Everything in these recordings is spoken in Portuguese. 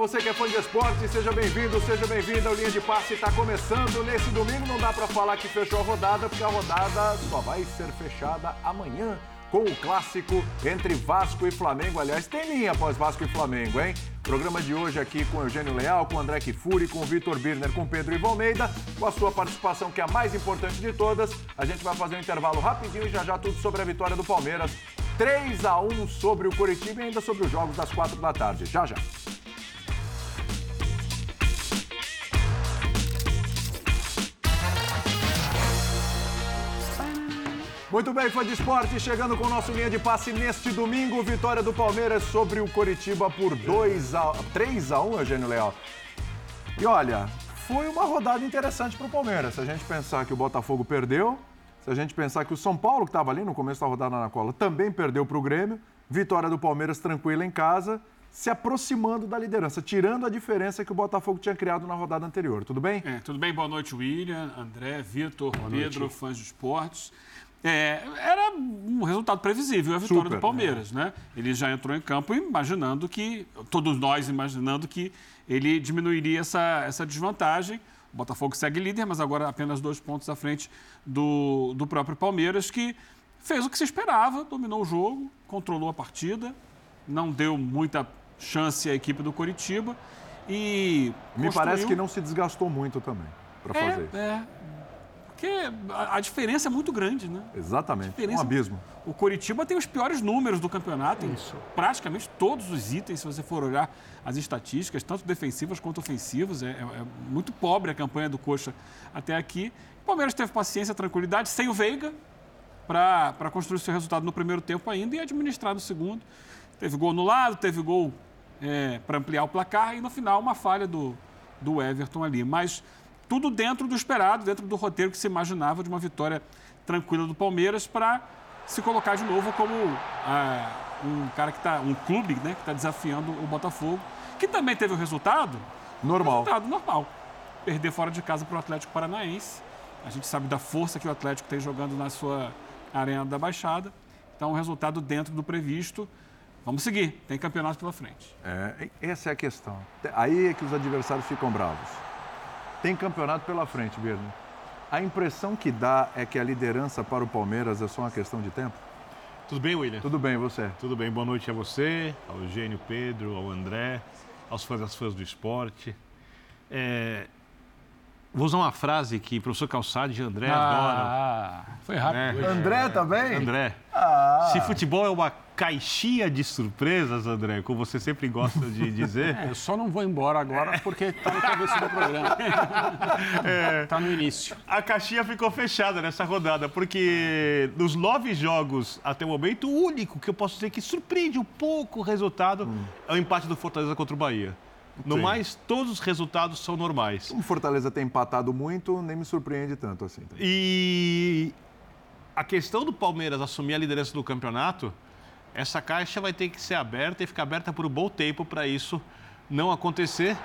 você que é fã de esporte, seja bem-vindo, seja bem-vinda. O Linha de Passe está começando. Nesse domingo não dá para falar que fechou a rodada, porque a rodada só vai ser fechada amanhã com o clássico entre Vasco e Flamengo. Aliás, tem linha após Vasco e Flamengo, hein? Programa de hoje aqui com Eugênio Leal, com André Kifuri, com Vitor Birner, com Pedro Ivo Almeida, com a sua participação, que é a mais importante de todas. A gente vai fazer um intervalo rapidinho e já já tudo sobre a vitória do Palmeiras. 3 a 1 sobre o Curitiba e ainda sobre os jogos das 4 da tarde. Já já. Muito bem, fã de esporte, chegando com o nosso linha de passe neste domingo. Vitória do Palmeiras sobre o Coritiba por 2 a 3 a 1, Eugênio Leal. E olha, foi uma rodada interessante para o Palmeiras. Se a gente pensar que o Botafogo perdeu, se a gente pensar que o São Paulo, que estava ali no começo da rodada na cola, também perdeu para o Grêmio. Vitória do Palmeiras tranquila em casa, se aproximando da liderança, tirando a diferença que o Botafogo tinha criado na rodada anterior. Tudo bem? É, tudo bem. Boa noite, William, André, Vitor, Pedro, fãs de esportes. É, era um resultado previsível a vitória Super, do Palmeiras, é. né? Ele já entrou em campo imaginando que, todos nós imaginando que ele diminuiria essa, essa desvantagem. O Botafogo segue líder, mas agora apenas dois pontos à frente do, do próprio Palmeiras, que fez o que se esperava, dominou o jogo, controlou a partida, não deu muita chance à equipe do Coritiba e. Me construiu... parece que não se desgastou muito também para é, fazer isso. É, porque a, diferença é muito grande, né? Exatamente, um abismo. O Coritiba tem os piores números do campeonato, Isso. praticamente todos os itens, se você for olhar as estatísticas, tanto defensivas quanto ofensivas. É, é, é muito pobre a campanha do Coxa até aqui. O Palmeiras teve paciência, tranquilidade, sem o Veiga, para construir seu resultado no primeiro tempo ainda e administrar no segundo. Teve gol no lado, teve gol é, para ampliar o placar e no final uma falha do, do Everton ali. Mas tudo dentro do esperado, dentro do roteiro que se imaginava de uma vitória tranquila do Palmeiras para se colocar de novo como ah, um cara que está, um clube né, que está desafiando o Botafogo, que também teve o resultado normal. Resultado normal. Perder fora de casa para o Atlético Paranaense. A gente sabe da força que o Atlético tem jogando na sua arena da Baixada. Então, um resultado dentro do previsto. Vamos seguir, tem campeonato pela frente. É, essa é a questão. Aí é que os adversários ficam bravos. Tem campeonato pela frente, Birne. A impressão que dá é que a liderança para o Palmeiras é só uma questão de tempo? Tudo bem, William? Tudo bem, você? Tudo bem, boa noite a você, ao Eugênio Pedro, ao André, aos fãs das fãs do esporte. É... Vou usar uma frase que o professor Calçade e André ah, adoram. Ah, foi rápido. É. André também? André. Ah. Se futebol é uma caixinha de surpresas, André, como você sempre gosta de dizer. É, eu só não vou embora agora porque está no começo do programa. Está é, tá no início. A caixinha ficou fechada nessa rodada, porque dos nove jogos até o momento, o único que eu posso dizer que surpreende um pouco o resultado hum. é o empate do Fortaleza contra o Bahia. No Sim. mais, todos os resultados são normais. O Fortaleza tem empatado muito, nem me surpreende tanto assim. E a questão do Palmeiras assumir a liderança do campeonato essa caixa vai ter que ser aberta e ficar aberta por um bom tempo para isso não acontecer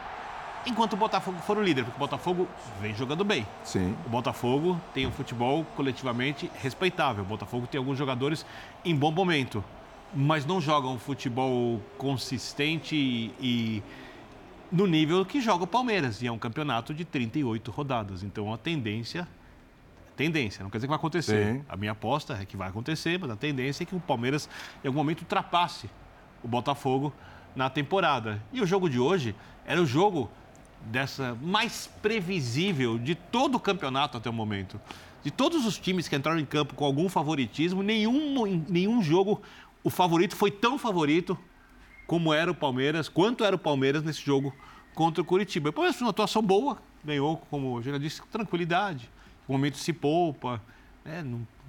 enquanto o Botafogo for o líder, porque o Botafogo vem jogando bem. Sim. O Botafogo tem um futebol coletivamente respeitável. O Botafogo tem alguns jogadores em bom momento, mas não jogam um futebol consistente e, e no nível que joga o Palmeiras. E é um campeonato de 38 rodadas. Então a tendência Tendência, não quer dizer que vai acontecer. Sim. A minha aposta é que vai acontecer, mas a tendência é que o Palmeiras, em algum momento, ultrapasse o Botafogo na temporada. E o jogo de hoje era o jogo dessa mais previsível de todo o campeonato até o momento. De todos os times que entraram em campo com algum favoritismo, nenhum, nenhum jogo o favorito foi tão favorito como era o Palmeiras, quanto era o Palmeiras nesse jogo contra o Curitiba. O Palmeiras fez uma atuação boa, ganhou, como eu já disse, tranquilidade o momento se poupa, né?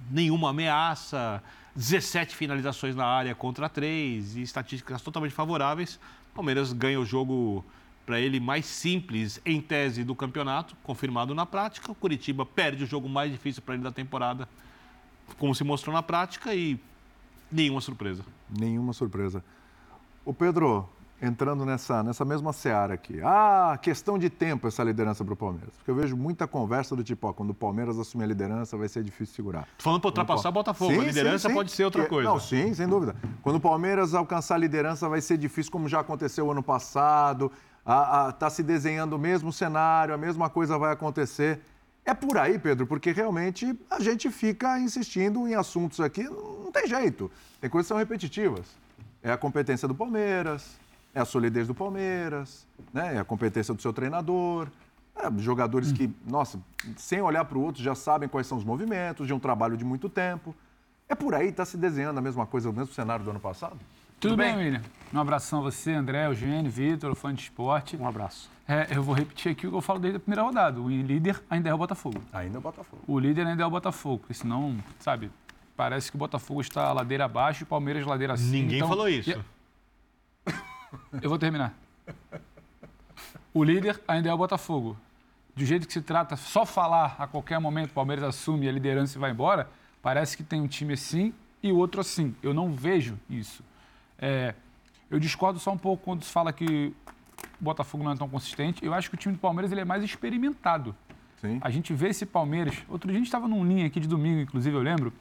nenhuma ameaça, 17 finalizações na área contra 3 e estatísticas totalmente favoráveis. O Palmeiras ganha o jogo para ele mais simples em tese do campeonato, confirmado na prática. O Curitiba perde o jogo mais difícil para ele da temporada, como se mostrou na prática e nenhuma surpresa. Nenhuma surpresa. O Pedro, entrando nessa, nessa mesma seara aqui. Ah, questão de tempo essa liderança para o Palmeiras. Porque eu vejo muita conversa do tipo, ó, quando o Palmeiras assumir a liderança vai ser difícil segurar. Tô falando para ultrapassar o Botafogo, sim, a liderança sim, sim. pode ser outra coisa. Não, sim, sem dúvida. Quando o Palmeiras alcançar a liderança vai ser difícil, como já aconteceu ano passado. Está se desenhando o mesmo cenário, a mesma coisa vai acontecer. É por aí, Pedro, porque realmente a gente fica insistindo em assuntos aqui, não tem jeito. Tem coisas que são repetitivas. É a competência do Palmeiras, é a solidez do Palmeiras, né? é a competência do seu treinador. É, jogadores que, nossa, sem olhar para o outro já sabem quais são os movimentos, de um trabalho de muito tempo. É por aí, está se desenhando a mesma coisa, o mesmo cenário do ano passado? Tudo, Tudo bem, bem, William? Um abração a você, André, Eugênio, Vitor, fã de esporte. Um abraço. É, eu vou repetir aqui o que eu falo desde a primeira rodada. O líder ainda é o Botafogo. Ainda é o Botafogo. O líder ainda é o Botafogo, porque senão, sabe, parece que o Botafogo está ladeira abaixo e o Palmeiras ladeira acima. Ninguém então, falou isso. Eu vou terminar. O líder ainda é o Botafogo. Do jeito que se trata, só falar a qualquer momento o Palmeiras assume a liderança e vai embora, parece que tem um time assim e o outro assim. Eu não vejo isso. É, eu discordo só um pouco quando se fala que o Botafogo não é tão consistente. Eu acho que o time do Palmeiras ele é mais experimentado. Sim. A gente vê esse Palmeiras. Outro dia a gente estava num linha aqui de domingo, inclusive, eu lembro.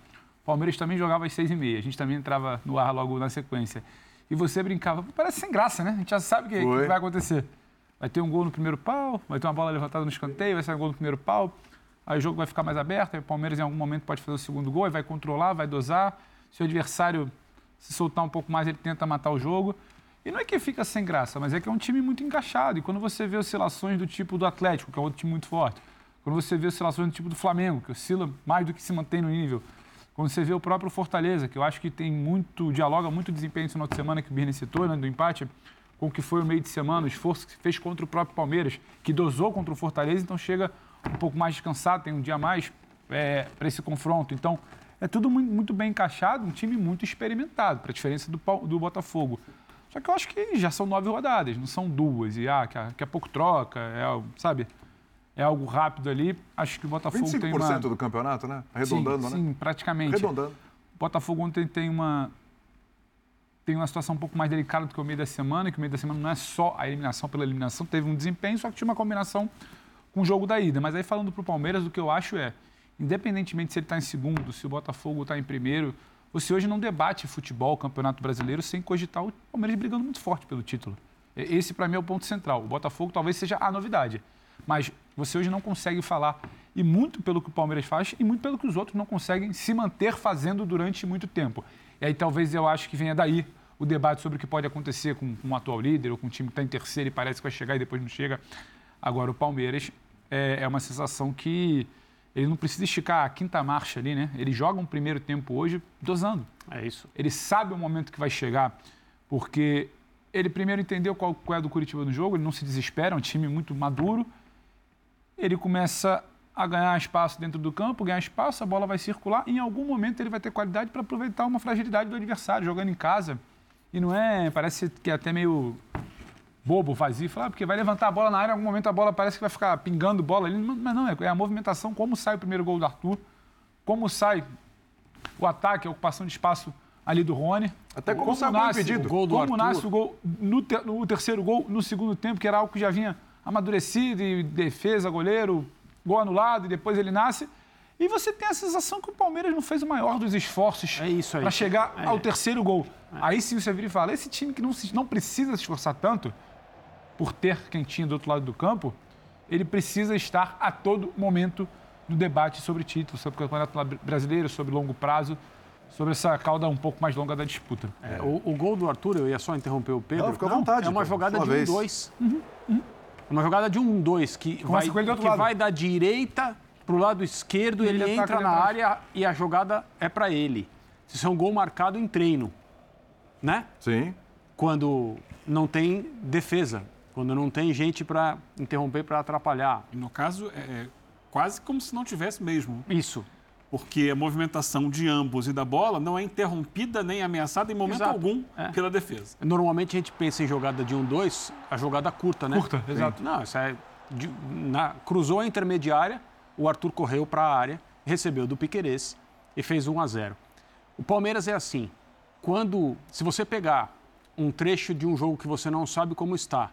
O Palmeiras também jogava às seis e meia. A gente também entrava no ar logo na sequência. E você brincava. Parece sem graça, né? A gente já sabe o que, que, vai acontecer. Vai ter um gol no primeiro pau, vai ter uma bola levantada no escanteio, vai sair um gol no primeiro pau. Aí o jogo vai ficar mais aberto. Aí o Palmeiras em algum momento pode fazer o segundo gol, vai controlar, vai dosar. Se o adversário se soltar um pouco mais, ele tenta matar o jogo. E não é que fica sem graça, mas é que é um time muito encaixado. E quando você vê oscilações do tipo do Atlético, que é outro time muito forte, quando você vê oscilações do tipo do Flamengo, que oscila mais do que se mantém no nível, quando você vê o próprio Fortaleza, que eu acho que tem muito, dialoga muito desempenho esse final de semana que o Birne citou, né, do empate, com o que foi o meio de semana, o esforço que se fez contra o próprio Palmeiras, que dosou contra o Fortaleza, então chega um pouco mais descansado, tem um dia a mais é, para esse confronto. Então, é tudo muito bem encaixado, um time muito experimentado, para a diferença do, do Botafogo. Só que eu acho que já são nove rodadas, não são duas. E ah, daqui a pouco troca, é, sabe? É algo rápido ali. Acho que o Botafogo tem uma... do campeonato, né? Arredondando, sim, né? Sim, praticamente. Arredondando. O Botafogo ontem tem uma, tem uma situação um pouco mais delicada do que o meio da semana, que o meio da semana não é só a eliminação pela eliminação, teve um desempenho, só que tinha uma combinação com o jogo da ida. Mas aí falando para o Palmeiras, o que eu acho é, independentemente se ele está em segundo, se o Botafogo está em primeiro, você hoje não debate futebol, campeonato brasileiro, sem cogitar o Palmeiras brigando muito forte pelo título. Esse, para mim, é o ponto central. O Botafogo talvez seja a novidade. Mas você hoje não consegue falar, e muito pelo que o Palmeiras faz, e muito pelo que os outros não conseguem se manter fazendo durante muito tempo. E aí talvez eu acho que venha daí o debate sobre o que pode acontecer com, com um atual líder ou com um time que está em terceiro e parece que vai chegar e depois não chega. Agora, o Palmeiras é, é uma sensação que ele não precisa esticar a quinta marcha ali, né? Ele joga um primeiro tempo hoje dosando. É isso. Ele sabe o momento que vai chegar, porque ele primeiro entendeu qual, qual é do Curitiba no jogo, ele não se desespera, é um time muito maduro. Ele começa a ganhar espaço dentro do campo, ganhar espaço, a bola vai circular. E em algum momento ele vai ter qualidade para aproveitar uma fragilidade do adversário, jogando em casa. E não é, parece que é até meio bobo, vazio, falar, ah, porque vai levantar a bola na área, em algum momento a bola parece que vai ficar pingando bola ali, mas não, é a movimentação, como sai o primeiro gol do Arthur, como sai o ataque, a ocupação de espaço ali do Rony. Até como, como sai nasce, o gol do Como Arthur. nasce o gol no, ter, no terceiro gol, no segundo tempo, que era algo que já vinha amadurecido, e defesa, goleiro, gol anulado, e depois ele nasce. E você tem a sensação que o Palmeiras não fez o maior dos esforços é para chegar é. ao terceiro gol. É. Aí sim você vira e fala: esse time que não, se, não precisa se esforçar tanto, por ter quem tinha do outro lado do campo, ele precisa estar a todo momento no debate sobre títulos, sobre o Campeonato Brasileiro, sobre longo prazo, sobre essa cauda um pouco mais longa da disputa. É, o, o, gol do Arthur, eu ia só interromper o Pedro. Não, fica à vontade. É uma jogada de um dois. Uhum, uhum. Uma jogada de um dois que, vai, que vai da direita para o lado esquerdo, ele, ele entra na área e a jogada é para ele. Isso é um gol marcado em treino, né? Sim. Quando não tem defesa quando não tem gente para interromper, para atrapalhar. E no caso, é, é quase como se não tivesse mesmo. Isso. Porque a movimentação de ambos e da bola não é interrompida nem ameaçada em momento exato. algum é. pela defesa. Normalmente a gente pensa em jogada de um, dois, a jogada curta, né? Curta, exato. Não, isso é. De, na, cruzou a intermediária, o Arthur correu para a área, recebeu do Piquerez e fez 1 a 0. O Palmeiras é assim. Quando, se você pegar um trecho de um jogo que você não sabe como está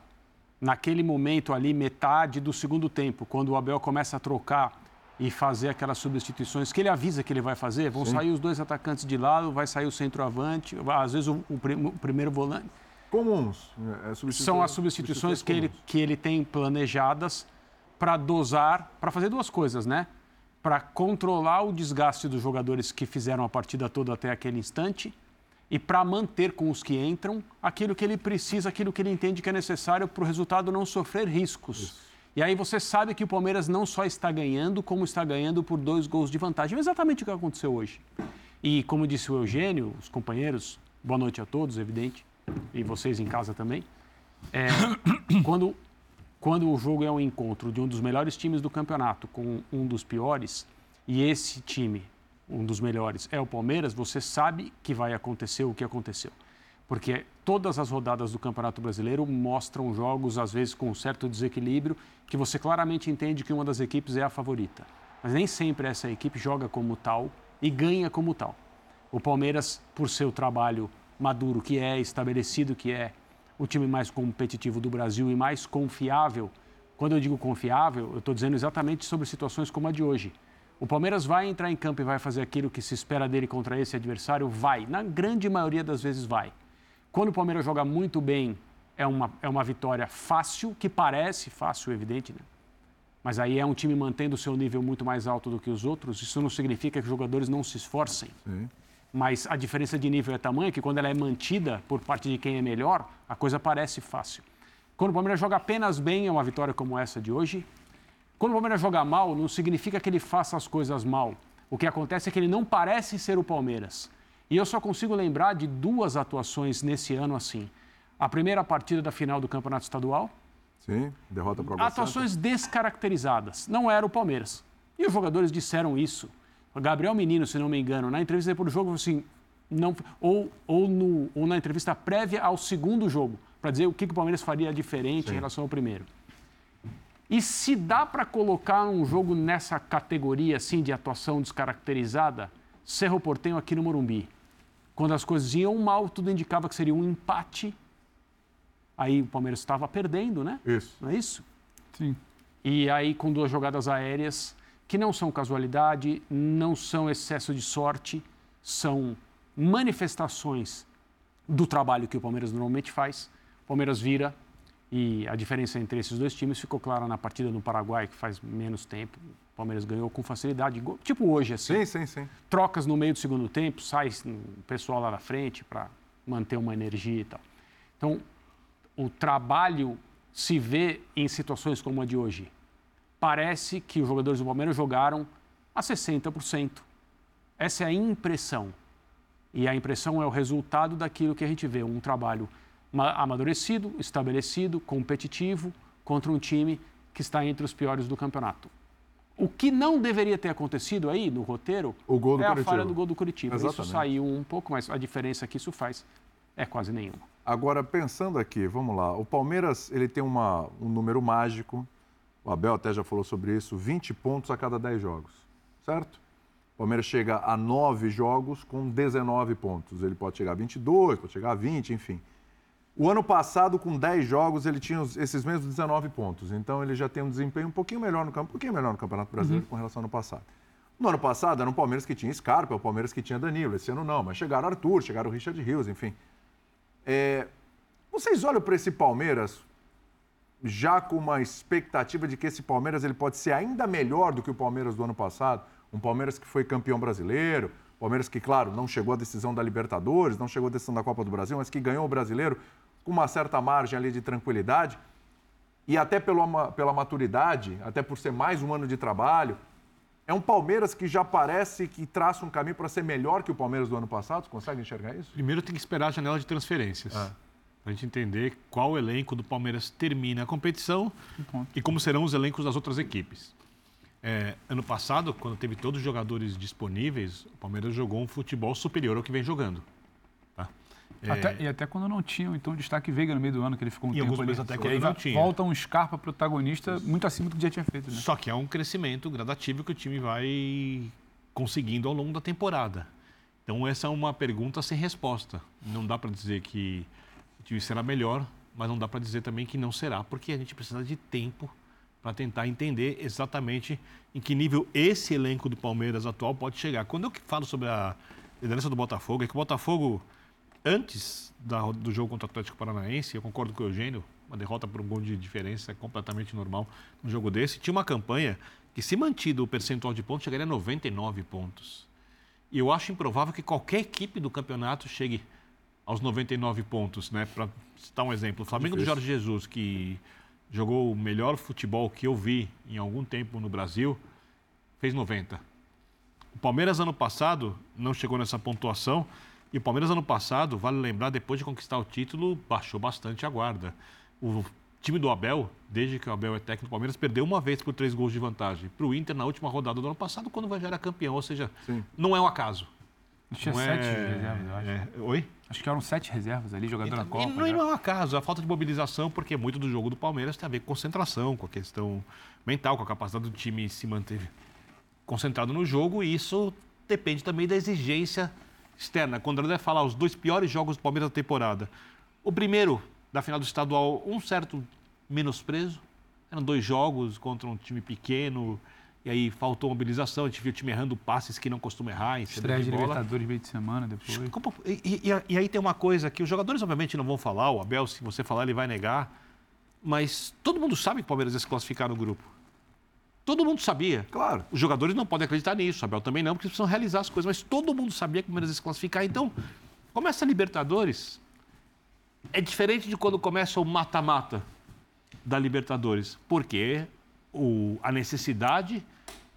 naquele momento ali, metade do segundo tempo, quando o Abel começa a trocar e fazer aquelas substituições que ele avisa que ele vai fazer, vão Sim. sair os dois atacantes de lado, vai sair o centroavante, às vezes o, o, o primeiro volante. comuns. É, São as substituições, substituições que, ele, que ele tem planejadas para dosar, para fazer duas coisas, né? Para controlar o desgaste dos jogadores que fizeram a partida toda até aquele instante e para manter com os que entram aquilo que ele precisa, aquilo que ele entende que é necessário para o resultado não sofrer riscos. Isso. E aí você sabe que o Palmeiras não só está ganhando, como está ganhando por dois gols de vantagem. É exatamente o que aconteceu hoje. E como disse o Eugênio, os companheiros, boa noite a todos, evidente, e vocês em casa também. É, quando, quando o jogo é um encontro de um dos melhores times do campeonato com um dos piores, e esse time um dos melhores, é o Palmeiras, você sabe que vai acontecer o que aconteceu. Porque todas as rodadas do Campeonato Brasileiro mostram jogos, às vezes, com um certo desequilíbrio, que você claramente entende que uma das equipes é a favorita. Mas nem sempre essa equipe joga como tal e ganha como tal. O Palmeiras, por seu trabalho maduro que é, estabelecido que é, o time mais competitivo do Brasil e mais confiável. Quando eu digo confiável, eu estou dizendo exatamente sobre situações como a de hoje. O Palmeiras vai entrar em campo e vai fazer aquilo que se espera dele contra esse adversário? Vai. Na grande maioria das vezes, vai. Quando o Palmeiras joga muito bem, é uma, é uma vitória fácil, que parece fácil, evidente, né? Mas aí é um time mantendo o seu nível muito mais alto do que os outros. Isso não significa que os jogadores não se esforcem. Sim. Mas a diferença de nível é tamanha que quando ela é mantida por parte de quem é melhor, a coisa parece fácil. Quando o Palmeiras joga apenas bem, é uma vitória como essa de hoje, quando o Palmeiras joga mal, não significa que ele faça as coisas mal. O que acontece é que ele não parece ser o Palmeiras. E eu só consigo lembrar de duas atuações nesse ano assim. A primeira partida da final do Campeonato Estadual. Sim, derrota para o Atuações descaracterizadas. Não era o Palmeiras. E os jogadores disseram isso. O Gabriel Menino, se não me engano, na entrevista depois do jogo, assim, não, ou, ou, no, ou na entrevista prévia ao segundo jogo, para dizer o que, que o Palmeiras faria diferente Sim. em relação ao primeiro. E se dá para colocar um jogo nessa categoria assim de atuação descaracterizada, Cerro Portenho aqui no Morumbi. Quando as coisas iam mal, tudo indicava que seria um empate. Aí o Palmeiras estava perdendo, né? Isso. Não é isso? Sim. E aí com duas jogadas aéreas que não são casualidade, não são excesso de sorte, são manifestações do trabalho que o Palmeiras normalmente faz. O Palmeiras vira, e a diferença entre esses dois times ficou clara na partida no Paraguai, que faz menos tempo. O Palmeiras ganhou com facilidade, tipo hoje, assim. Sim, sim, sim. Trocas no meio do segundo tempo, sai o pessoal lá na frente para manter uma energia e tal. Então, o trabalho se vê em situações como a de hoje. Parece que os jogadores do Palmeiras jogaram a 60%. Essa é a impressão. E a impressão é o resultado daquilo que a gente vê, um trabalho amadurecido, estabelecido, competitivo contra um time que está entre os piores do campeonato. O que não deveria ter acontecido aí no roteiro o gol do é Curitiba. a falha do gol do Curitiba. Exatamente. Isso saiu um pouco, mas a diferença que isso faz é quase nenhuma. Agora, pensando aqui, vamos lá. O Palmeiras ele tem uma, um número mágico, o Abel até já falou sobre isso, 20 pontos a cada 10 jogos, certo? O Palmeiras chega a 9 jogos com 19 pontos. Ele pode chegar a 22, pode chegar a 20, enfim. O ano passado, com 10 jogos, ele tinha esses mesmos 19 pontos. Então, ele já tem um desempenho um pouquinho melhor no campo, um pouquinho melhor no Campeonato Brasileiro uhum. com relação ao ano passado. No ano passado, era um Palmeiras que tinha Scarpa, o Palmeiras que tinha Danilo. Esse ano não, mas chegaram Arthur, chegaram o Richard Rios, enfim. É... Vocês olham para esse Palmeiras já com uma expectativa de que esse Palmeiras ele pode ser ainda melhor do que o Palmeiras do ano passado? Um Palmeiras que foi campeão brasileiro, Palmeiras que, claro, não chegou à decisão da Libertadores, não chegou à decisão da Copa do Brasil, mas que ganhou o brasileiro com uma certa margem ali de tranquilidade e até pela, pela maturidade, até por ser mais um ano de trabalho. É um Palmeiras que já parece que traça um caminho para ser melhor que o Palmeiras do ano passado. Você consegue enxergar isso? Primeiro tem que esperar a janela de transferências. É. Para a gente entender qual elenco do Palmeiras termina a competição e como serão os elencos das outras equipes. É, ano passado, quando teve todos os jogadores disponíveis, o Palmeiras jogou um futebol superior ao que vem jogando. Até, e até quando não tinha, então, destaque Veiga no meio do ano, que ele ficou um e tempo alguns ali. até quando não tinha. Volta um Scarpa protagonista muito acima do que já tinha feito. Né? Só que é um crescimento gradativo que o time vai conseguindo ao longo da temporada. Então, essa é uma pergunta sem resposta. Não dá para dizer que o time será melhor, mas não dá para dizer também que não será, porque a gente precisa de tempo para tentar entender exatamente em que nível esse elenco do Palmeiras atual pode chegar. Quando eu falo sobre a liderança do Botafogo, é que o Botafogo antes da- do jogo contra o Atlético Paranaense, eu concordo com o Eugênio, uma derrota por um gol de diferença é completamente normal num jogo desse. Tinha uma campanha que, se mantido o percentual de pontos, chegaria a 99 pontos. E eu acho improvável que qualquer equipe do campeonato chegue aos 99 pontos, né? Para citar um exemplo, o Flamengo do Jorge Jesus, que jogou o melhor futebol que eu vi em algum tempo no Brasil, fez 90. O Palmeiras ano passado não chegou nessa pontuação e o Palmeiras ano passado, vale lembrar, depois de conquistar o título, baixou bastante a guarda. O time do Abel, desde que o Abel é técnico do Palmeiras, perdeu uma vez por três gols de vantagem. Para o Inter na última rodada do ano passado, quando já era campeão, ou seja, não é um acaso. Tinha Não é- sete reservas, eu acho. é- Oi? Acho que eram sete reservas ali, jogador na Então, Copa. e não, e já. não é um acaso, a falta de mobilização, porque muito do jogo do Palmeiras tem a ver com concentração, com a questão mental, com a capacidade do time se manter concentrado no jogo, e isso depende também da exigência externa. Quando André falar os dois piores jogos do Palmeiras da temporada, o primeiro, da final do estadual, um certo menosprezo, eram dois jogos contra um time pequeno, e aí faltou mobilização, a gente viu o time errando passes que não costuma errar, em Estreia de bola. Libertadores meio de semana depois. E, e- e- e aí tem uma coisa que os jogadores obviamente não vão falar, o Abel, se você falar, ele vai negar. Mas todo mundo sabe que o Palmeiras ia se classificar no grupo. Todo mundo sabia. Claro. Os jogadores não podem acreditar nisso, o Abel também não, porque precisam realizar as coisas. Mas todo mundo sabia que o Palmeiras ia se classificar. Então, começa a Libertadores. É diferente de quando começa o mata-mata da Libertadores. Porque o, a necessidade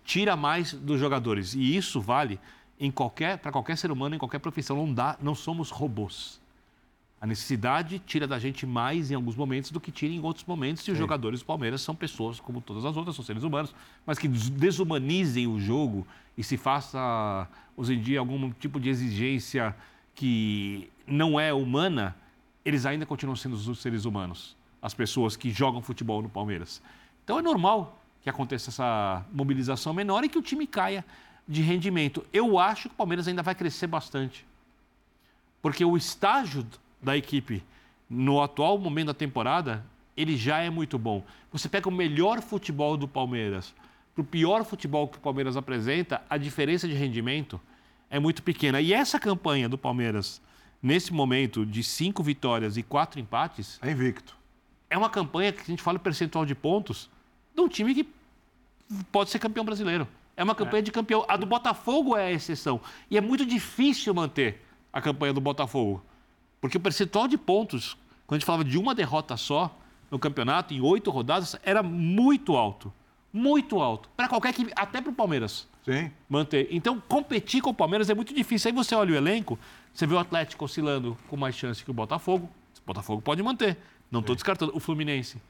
tira mais dos jogadores. E isso vale em qualquer para qualquer ser humano, em qualquer profissão. Não dá, não somos robôs. A necessidade tira da gente mais em alguns momentos do que tira em outros momentos. E os jogadores do Palmeiras são pessoas como todas as outras, são seres humanos, mas que des- desumanizem o jogo e se faça, hoje em dia, algum tipo de exigência que não é humana, eles ainda continuam sendo os seres humanos. As pessoas que jogam futebol no Palmeiras. Então é normal que aconteça essa mobilização menor e que o time caia de rendimento. Eu acho que o Palmeiras ainda vai crescer bastante. Porque o estágio da equipe no atual momento da temporada, ele já é muito bom. Você pega o melhor futebol do Palmeiras para o pior futebol que o Palmeiras apresenta, a diferença de rendimento é muito pequena. E essa campanha do Palmeiras, nesse momento de cinco vitórias e quatro empates, É invicto. é uma campanha que a gente fala percentual de pontos de um time que pode ser campeão brasileiro. É uma campanha de campeão. A do Botafogo é a exceção. E é muito difícil manter a campanha do Botafogo. Porque o percentual de pontos, quando a gente falava de uma derrota só no campeonato, em oito rodadas, era muito alto. Muito alto. Para qualquer equipe, até para o Palmeiras Sim. manter. Então, competir com o Palmeiras é muito difícil. Aí você olha o elenco, você vê o Atlético oscilando com mais chance que o Botafogo. O Botafogo pode manter. Não estou descartando. O Fluminense.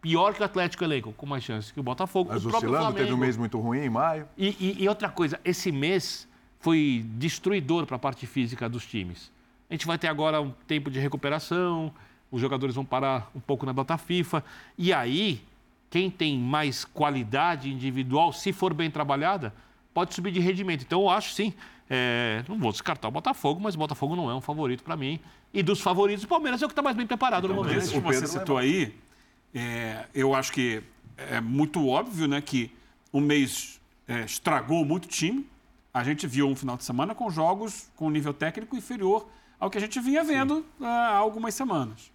Pior que o Atlético elenco, com mais chance que o Botafogo. Mas o próprio oscilando, teve um Flamengo. mês muito ruim em maio. E, e- e outra coisa, esse mês foi destruidor para a parte física dos times. A gente vai ter agora um tempo de recuperação, os jogadores vão parar um pouco na data FIFA. E aí, quem tem mais qualidade individual, se for bem trabalhada, pode subir de rendimento. Então, eu acho sim. é, não vou descartar o Botafogo, mas o Botafogo não é um favorito para mim. E dos favoritos, o Palmeiras é o que está mais bem preparado no momento. Desses que você citou aí, é, eu acho que é muito óbvio né, que o mês é, estragou muito o time. A gente viu um final de semana com jogos com nível técnico inferior ao que a gente vinha vendo ah, há algumas semanas.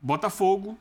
Botafogo,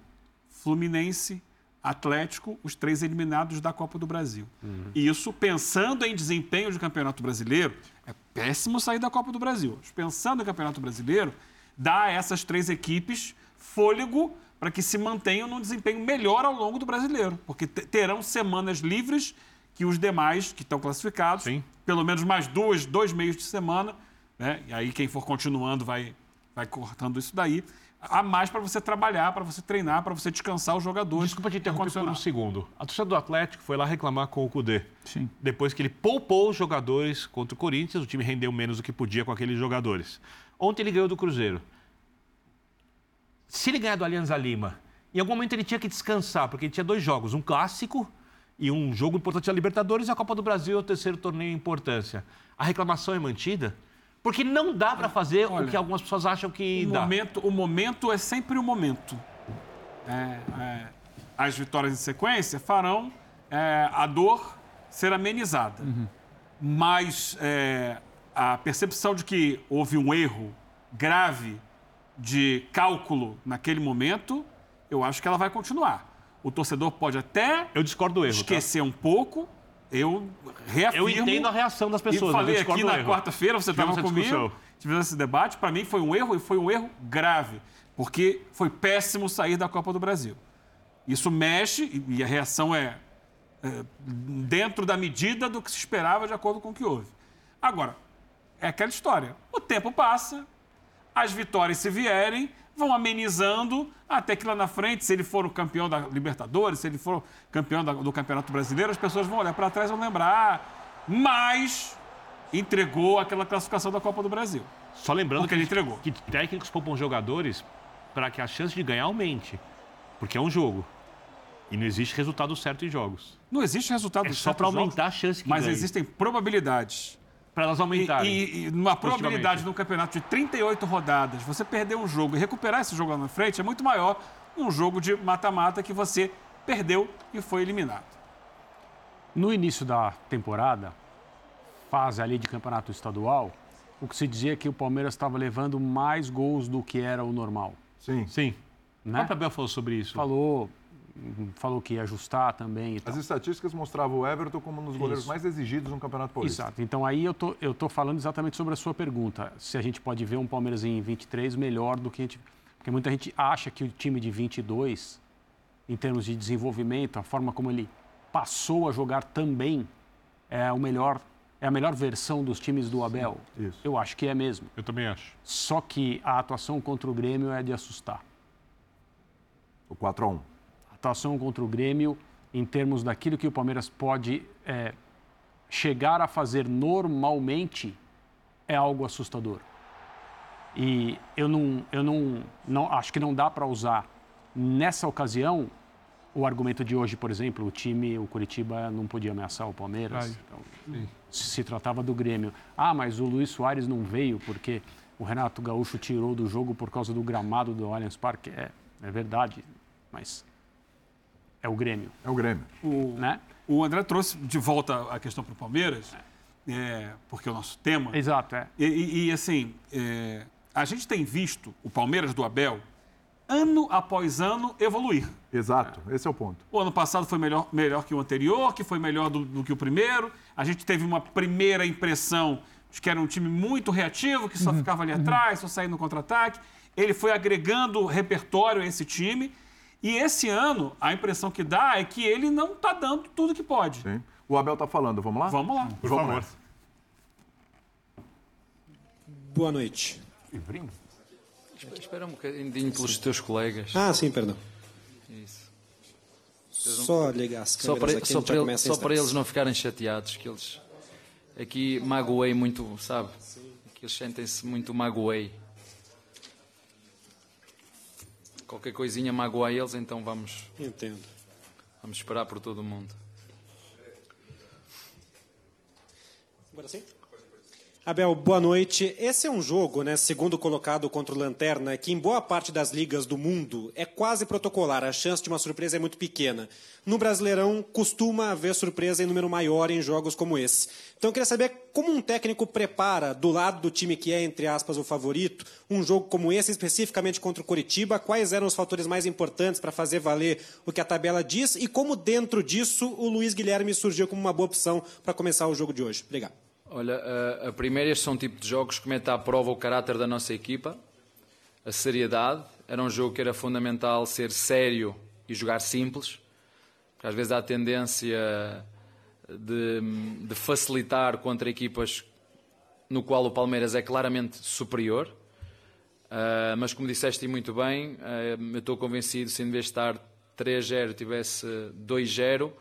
Fluminense, Atlético, os três eliminados da Copa do Brasil. Isso, pensando em desempenho de Campeonato Brasileiro, é péssimo sair da Copa do Brasil. Mas Pensando em Campeonato Brasileiro, dá a essas três equipes fôlego para que se mantenham num desempenho melhor ao longo do brasileiro. Porque te- terão semanas livres que os demais que estão classificados, Sim. pelo menos mais duas, dois meios de semana, né? E aí quem for continuando vai, vai cortando isso daí. Há mais para você trabalhar, para você treinar, para você descansar os jogadores. Desculpa te interromper por um segundo. A torcida do Atlético foi lá reclamar com o Cudê. Sim. Depois que ele poupou os jogadores contra o Corinthians, o time rendeu menos do que podia com aqueles jogadores. Ontem ele ganhou do Cruzeiro. Se ele ganhar do Alianza Lima, em algum momento ele tinha que descansar, porque ele tinha dois jogos, um clássico e um jogo importante da Libertadores e a Copa do Brasil é o terceiro torneio em importância. A reclamação é mantida? Porque não dá para fazer o Olha, que algumas pessoas acham que O dá. momento, o momento é sempre o momento. É, é, as vitórias em sequência farão é, a dor ser amenizada. Mas é, a percepção de que houve um erro grave de cálculo naquele momento, eu acho que ela vai continuar. O torcedor pode até Eu discordo do erro. tá? esquecer um pouco. Eu reafirmo. Eu entendo a reação das pessoas. E falei eu aqui na quarta-feira, você estava comigo, discussão. tivemos esse debate. Para mim foi um erro e foi um erro grave, porque foi péssimo sair da Copa do Brasil. Isso mexe e- e a reação é, é dentro da medida do que se esperava de acordo com o que houve. Agora, é aquela história. O tempo passa, as vitórias se vierem, vão amenizando até que lá na frente, se ele for o campeão da Libertadores, se ele for campeão do Campeonato Brasileiro, as pessoas vão olhar para trás e vão lembrar, mas entregou aquela classificação da Copa do Brasil. Só lembrando Porque ele entregou. que técnicos poupam jogadores para que a chance de ganhar aumente. Porque é um jogo. E não existe resultado certo em jogos. Não existe resultado É de só para jogos, aumentar a chance que mas ganhe. existem probabilidades. Para elas E, aumentarem. e, e numa probabilidade num campeonato de 38 rodadas, você perder um jogo e recuperar esse jogo lá na frente é muito maior num jogo de mata-mata que você perdeu e foi eliminado. No início da temporada, fase ali de campeonato estadual, o que se dizia é que o Palmeiras estava levando mais gols do que era o normal. Sim. Sim. O Né? próprio Abel falou sobre isso. Falou, falou que ia ajustar também e tal. As estatísticas mostravam o Everton como um dos goleiros Isso. mais exigidos no Campeonato Paulista. Exato. Então aí eu tô, eu tô falando exatamente sobre a sua pergunta. Se a gente pode ver um Palmeiras em 23 melhor do que a gente. Porque muita gente acha que o time de 22, em termos de desenvolvimento, a forma como ele passou a jogar também, é, o melhor, é a melhor versão dos times do Abel. isso. Eu acho que é mesmo. Eu também acho. Só que a atuação contra o Grêmio é de assustar. O 4x1. A atuação contra o Grêmio, em termos daquilo que o Palmeiras pode é, chegar a fazer normalmente, é algo assustador. E eu não, eu não, não acho que não dá para usar nessa ocasião o argumento de hoje, por exemplo, o time, o Curitiba não podia ameaçar o Palmeiras. Então, se tratava do Grêmio. Ah, mas o Luiz Soares não veio porque o Renato Gaúcho tirou do jogo por causa do gramado do Allianz Parque. É, é verdade, mas é o Grêmio, É o Grêmio. O, né? o André trouxe de volta a questão para o Palmeiras, é, porque é o nosso tema. Exato, é. E, e- e, assim, é, a gente tem visto o Palmeiras do Abel, ano após ano, evoluir. Exato, esse é o ponto. O ano passado foi melhor, melhor que o anterior, que foi melhor do, do que o primeiro. A gente teve uma primeira impressão de que era um time muito reativo, que só ficava ali atrás, só saía no contra-ataque. Ele foi agregando repertório a esse time. E esse ano, a impressão que dá é que ele não está dando tudo que pode. Sim. O Abel tá falando, vamos lá? Vamos lá. Por Vamos favor. nessa. Boa noite. Espera um bocadinho pelos teus colegas. Ah, sim, perdão. Isso. Só ligar as Só para, aqui, só, a gente para, ele- só para eles não ficarem chateados, que eles aqui magoei muito, sabe? Que eles sentem-se muito magoei. Qualquer coisinha magoa eles, então vamos, Entendo. vamos esperar por todo mundo. Agora sim? Abel, boa noite. Esse é um jogo, né, segundo colocado contra o Lanterna, que em boa parte das ligas do mundo é quase protocolar. A chance de uma surpresa é muito pequena. No Brasileirão, costuma haver surpresa em número maior em jogos como esse. Então, eu queria saber como um técnico prepara, do lado do time que é, entre aspas, o favorito, um jogo como esse, especificamente contra o Coritiba. Quais eram os fatores mais importantes para fazer valer o que a tabela diz e como, dentro disso, o Luiz Guilherme surgiu como uma boa opção para começar o jogo de hoje. Obrigado. Olha, a, a primeira, estes são um tipo de jogos que mete à prova o caráter da nossa equipa, a seriedade. Era um jogo que era fundamental ser sério e jogar simples, porque às vezes há a tendência de, de facilitar contra equipas no qual o Palmeiras é claramente superior. Ah, mas como disseste muito bem, ah, eu estou convencido se em vez de estar 3-0 tivesse 2-0,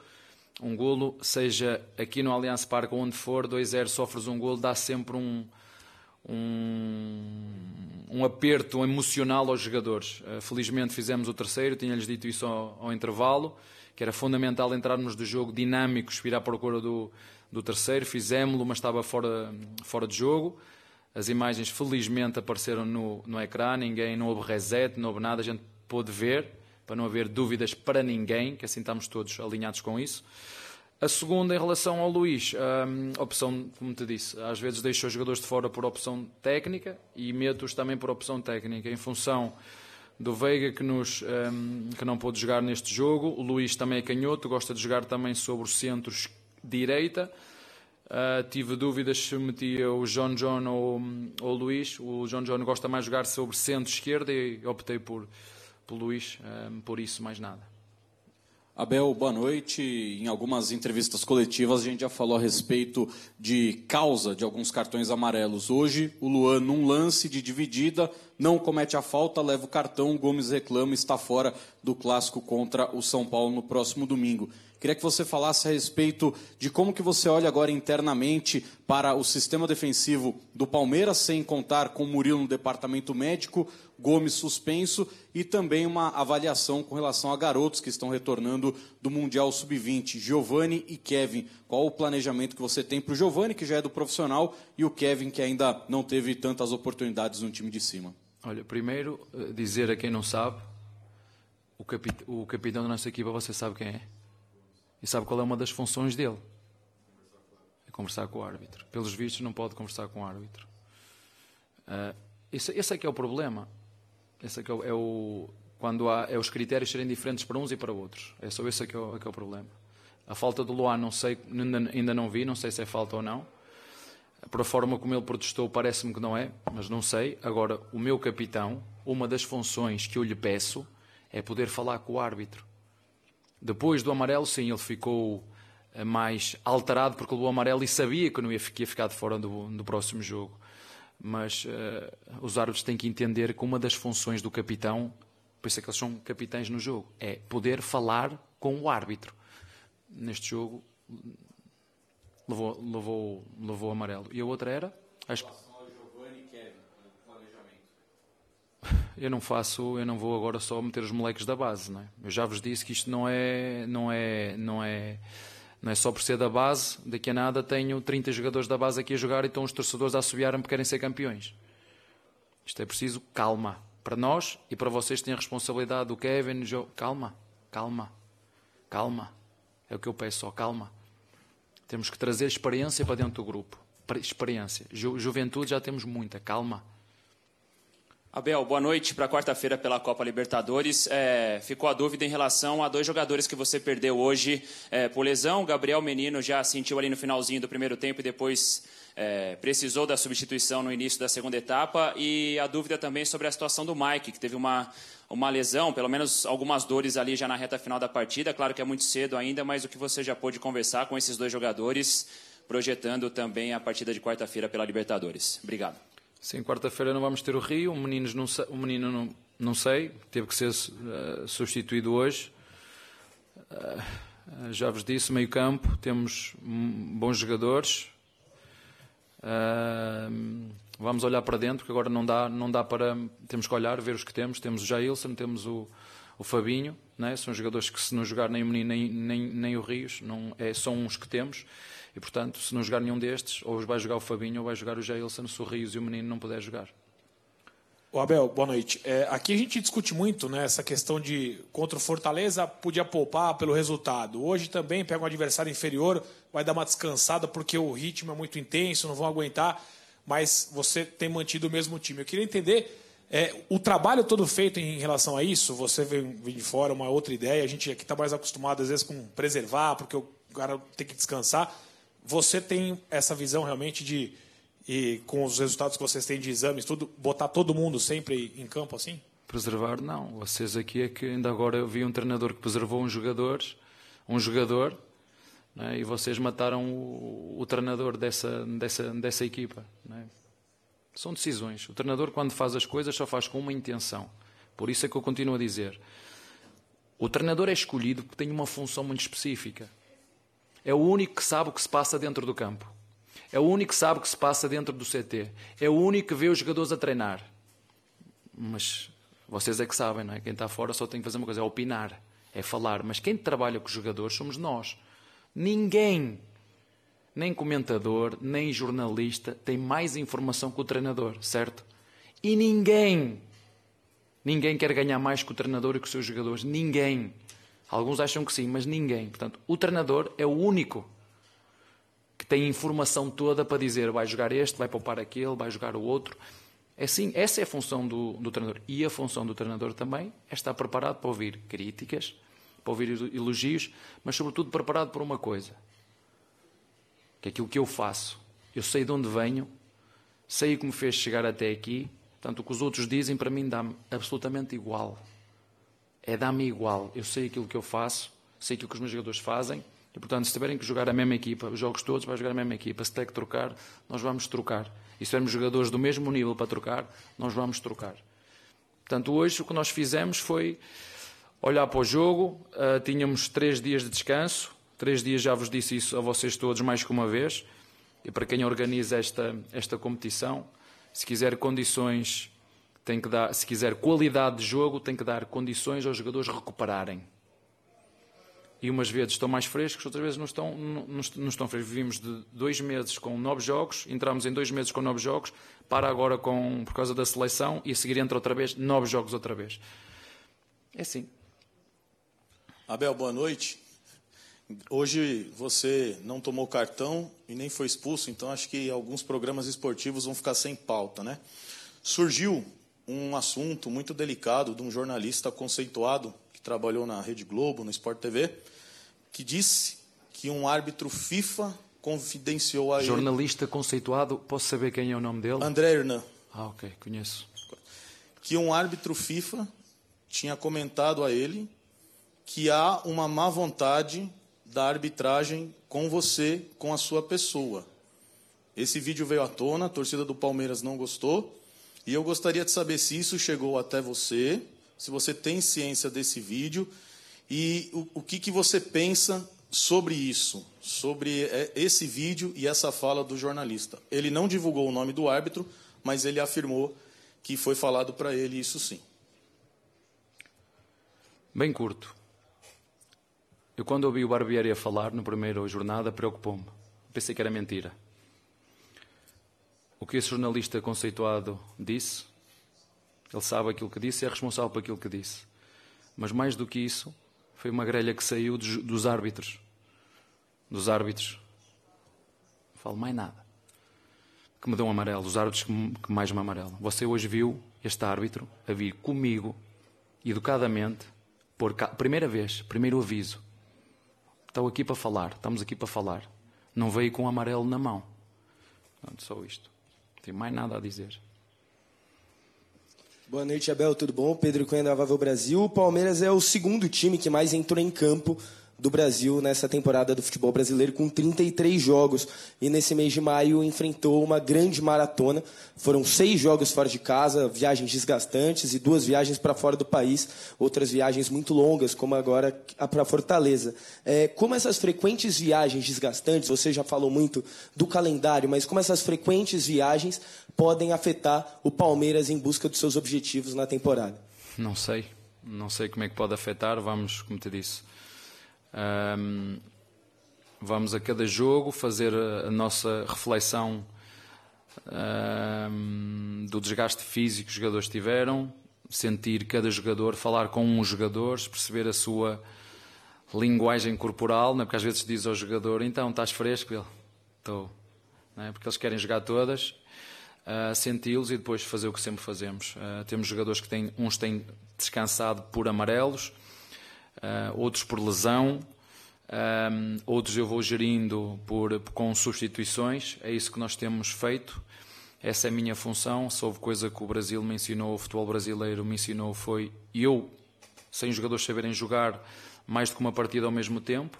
um golo, seja aqui no Allianz Parque ou onde for, 2-0 sofres um golo, dá sempre um, um, um aperto emocional aos jogadores. Uh, felizmente fizemos o terceiro, tinha-lhes dito isso ao, ao intervalo, que era fundamental entrarmos do jogo dinâmicos, vir à procura do, do terceiro, fizemos-lo, mas estava fora, fora de jogo. As imagens felizmente apareceram no, no ecrã, ninguém, não houve reset, não houve nada, a gente pôde ver, para não haver dúvidas para ninguém, que assim estamos todos alinhados com isso. A segunda, em relação ao Luís, hum, opção, como te disse, às vezes deixo os jogadores de fora por opção técnica e meto-os também por opção técnica, em função do Veiga que, nos, um, que não pôde jogar neste jogo. O Luís também é canhoto, gosta de jogar também sobre os centros direita. Uh, tive dúvidas se metia o John John ou, ou o Luís. O John John gosta mais de jogar sobre centro esquerda e optei por, por Luís, um, por isso mais nada. Abel, boa noite. Em algumas entrevistas coletivas a gente já falou a respeito de causa de alguns cartões amarelos. Hoje, o Luan, num lance de dividida, não comete a falta, leva o cartão, Gomes reclama e está fora do clássico contra o São Paulo no próximo domingo. Queria que você falasse a respeito de como que você olha agora internamente para o sistema defensivo do Palmeiras, sem contar com o Murilo no departamento médico, Gomes suspenso e também uma avaliação com relação a garotos que estão retornando do Mundial Sub-20, Giovani e Kevin. Qual o planejamento que você tem para o Giovani, que já é do profissional, e o Kevin, que ainda não teve tantas oportunidades no time de cima? Olha, primeiro, eh, dizer a quem não sabe, o, capit o capitão da nossa equipa, você sabe quem é? E sabe qual é uma das funções dele? É conversar com o árbitro. Pelos vistos, não pode conversar com o árbitro. Uh, esse, esse é que é o problema. Esse é que é o, é o quando há é os critérios serem diferentes para uns e para outros. É só esse é que é o, é que é o problema. A falta do Luan, não sei, ainda, ainda não vi, não sei se é falta ou não. Por a forma como ele protestou, parece-me que não é, mas não sei. Agora, o meu capitão, uma das funções que eu lhe peço é poder falar com o árbitro. Depois do amarelo, sim, ele ficou eh, mais alterado porque levou o amarelo e sabia que não ia, ia ficar de fora do, do próximo jogo mas uh, os árbitros têm que entender que uma das funções do capitão, por isso é que eles são capitães no jogo, é poder falar com o árbitro. Neste jogo levou, levou, levou amarelo. E a outra era? Acho que... Eu não faço, eu não vou agora só meter os moleques da base, não é? Eu já vos disse que isto não é, não é, não é não é só por ser da base, daqui a nada tenho 30 jogadores da base aqui a jogar e estão os torcedores a assobiar-me porque querem ser campeões. Isto é preciso calma. Para nós e para vocês têm a responsabilidade do Kevin, Joe. Calma, calma, calma. É o que eu peço calma. Temos que trazer experiência para dentro do grupo. Experiência. Ju juventude já temos muita, calma. Abel, boa noite para quarta-feira pela Copa Libertadores. É, ficou a dúvida em relação a dois jogadores que você perdeu hoje é, por lesão. Gabriel Menino já sentiu ali no finalzinho do primeiro tempo e depois é, precisou da substituição no início da segunda etapa. E a dúvida também sobre a situação do Mike, que teve uma, uma lesão, pelo menos algumas dores ali já na reta final da partida. Claro que é muito cedo ainda, mas o que você já pôde conversar com esses dois jogadores, projetando também a partida de quarta-feira pela Libertadores. Obrigado. Sim, quarta-feira não vamos ter o Rio. O, meninos não, o menino não, não sei, teve que ser uh, substituído hoje. Uh, já vos disse, meio campo, temos bons jogadores. Uh, vamos olhar para dentro, porque agora não dá, não dá para. Temos que olhar, ver os que temos. Temos o Jailson, temos o, o Fabinho, né? são jogadores que, se não jogar nem o Menino nem, nem, nem o Rios, não, é, são os que temos. E, portanto, se não jogar nenhum destes, ou vai jogar o Fabinho ou vai jogar o Jailson, se o Rios e o menino não puder jogar. O Abel, boa noite. É, aqui a gente discute muito né, essa questão de contra o Fortaleza podia poupar pelo resultado. Hoje também pega um adversário inferior, vai dar uma descansada porque o ritmo é muito intenso, não vão aguentar, mas você tem mantido o mesmo time. Eu queria entender é, o trabalho todo feito em relação a isso. Você vem, de fora, uma outra ideia. A gente aqui está mais acostumado às vezes com preservar, porque o cara tem que descansar. Você tem essa visão realmente de, e com os resultados que vocês têm de exames, tudo, botar todo mundo sempre em campo assim? Preservar, não. Vocês aqui é que ainda agora eu vi um treinador que preservou um jogador, um jogador, né, e vocês mataram o, o, treinador dessa, dessa, dessa equipa. Né? São decisões. O treinador, quando faz as coisas, só faz com uma intenção. Por isso é que eu continuo a dizer. O treinador é escolhido porque tem uma função muito específica. É o único que sabe o que se passa dentro do campo. É o único que sabe o que se passa dentro do CT. É o único que vê os jogadores a treinar. Mas vocês é que sabem, não é? Quem está fora só tem que fazer uma coisa: é opinar, é falar. Mas quem trabalha com os jogadores somos nós. Ninguém, nem comentador, nem jornalista, tem mais informação que o treinador, certo? E ninguém, ninguém quer ganhar mais que o treinador e que os seus jogadores. Ninguém. Alguns acham que sim, mas ninguém. Portanto, o treinador é o único que tem a informação toda para dizer vai jogar este, vai poupar aquele, vai jogar o outro. É sim, essa é a função do, do treinador. E a função do treinador também é estar preparado para ouvir críticas, para ouvir elogios, mas sobretudo preparado por uma coisa. Que é aquilo que eu faço. Eu sei de onde venho, sei o que me fez chegar até aqui, portanto o que os outros dizem para mim dá-me absolutamente igual é dar-me igual. Eu sei aquilo que eu faço, sei aquilo que os meus jogadores fazem, e portanto, se tiverem que jogar a mesma equipa, os jogos todos, vai jogar a mesma equipa. Se tem que trocar, nós vamos trocar. E se tivermos jogadores do mesmo nível para trocar, nós vamos trocar. Portanto, hoje o que nós fizemos foi olhar para o jogo, uh, tínhamos três dias de descanso, três dias já vos disse isso a vocês todos mais que uma vez, e para quem organiza esta, esta competição, se quiser condições tem que dar, se quiser qualidade de jogo, tem que dar condições aos jogadores recuperarem. E umas vezes estão mais frescos, outras vezes não estão, não, não estão frescos. Vivimos de dois meses com nove jogos, entramos em dois meses com nove jogos, para agora com, por causa da seleção e a seguir entra outra vez, nove jogos outra vez. É assim. Abel, boa noite. Hoje você não tomou cartão e nem foi expulso, então acho que alguns programas esportivos vão ficar sem pauta, né? Surgiu um assunto muito delicado de um jornalista conceituado que trabalhou na Rede Globo, no Sport TV, que disse que um árbitro FIFA confidenciou a Jornalista ele... conceituado, posso saber quem é o nome dele? André Hernan. Ah, ok, conheço. Que um árbitro FIFA tinha comentado a ele que há uma má vontade da arbitragem com você, com a sua pessoa. Esse vídeo veio à tona, a torcida do Palmeiras não gostou, e eu gostaria de saber se isso chegou até você, se você tem ciência desse vídeo e o, o que, que você pensa sobre isso, sobre é, esse vídeo e essa fala do jornalista. Ele não divulgou o nome do árbitro, mas ele afirmou que foi falado para ele isso sim. Bem curto. Eu, quando ouvi o Barbieri a falar no primeiro jornada, preocupou-me. Pensei que era mentira. O que esse jornalista conceituado disse, ele sabe aquilo que disse e é responsável por aquilo que disse. Mas mais do que isso, foi uma grelha que saiu dos, árbitros. Dos árbitros. Não falo mais nada. Que me dão amarelo, os árbitros que, mais me amarelam. Você hoje viu este árbitro a vir comigo, educadamente, por primeira vez, primeiro aviso. Estou aqui para falar, estamos aqui para falar. Não veio com amarelo na mão. Pronto, só isto tenho mais nada a dizer. Boa noite, Abel. Tudo bom? Pedro Cunha da Avável Brasil. O Palmeiras é o segundo time que mais entrou em campo do Brasil nessa temporada do futebol brasileiro com 33 jogos e nesse mês de maio enfrentou uma grande maratona. Foram seis jogos fora de casa, viagens desgastantes e duas viagens para fora do país, outras viagens muito longas, como agora para Fortaleza. É, como essas frequentes viagens desgastantes, você já falou muito do calendário, mas como essas frequentes viagens podem afetar o Palmeiras em busca dos seus objetivos na temporada? Não sei, não sei como é que pode afetar. Vamos, como te disse um, vamos a cada jogo fazer a, nossa reflexão um, do desgaste físico que os jogadores tiveram, sentir cada jogador, falar com um jogador, perceber a sua linguagem corporal, não é? porque às vezes diz ao jogador, então estás fresco? Ele, estou. É? Porque eles querem jogar todas, uh, senti-los e depois fazer o que sempre fazemos. Uh, temos jogadores que têm, uns têm descansado por amarelos, uh, outros por lesão, um, outros eu vou gerindo por, com substituições. É isso que nós temos feito. Essa é a minha função. Se houve coisa que o Brasil me ensinou, o futebol brasileiro me ensinou, foi eu, sem os jogadores saberem jogar mais do que uma partida ao mesmo tempo,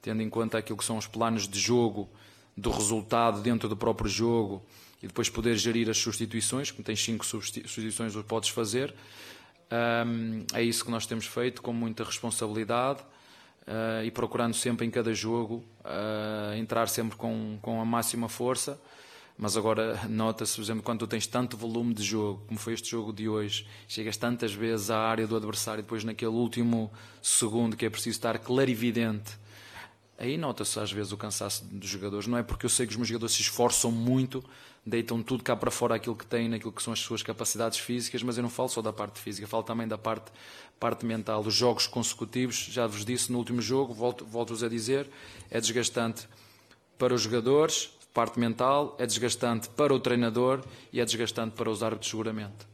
tendo em conta aquilo que são os planos de jogo, do resultado dentro do próprio jogo e depois poder gerir as substituições, como tens cinco substituições, o podes fazer. Um, é isso que nós temos feito com muita responsabilidade uh, e procurando sempre em cada jogo uh, entrar sempre com, com a máxima força. Mas agora nota-se, por exemplo, quando tu tens tanto volume de jogo, como foi este jogo de hoje, chegas tantas vezes à área do adversário, depois naquele último segundo que é preciso estar clarividente Aí nota-se às vezes o cansaço dos jogadores. Não é porque eu sei que os meus jogadores se esforçam muito, deitam tudo cá para fora aquilo que têm, naquilo que são as suas capacidades físicas, mas eu não falo só da parte física, falo também da parte, parte mental. Os jogos consecutivos, já vos disse no último jogo, volto-vos volto a dizer, é desgastante para os jogadores, parte mental, é desgastante para o treinador e é desgastante para os árbitros seguramente.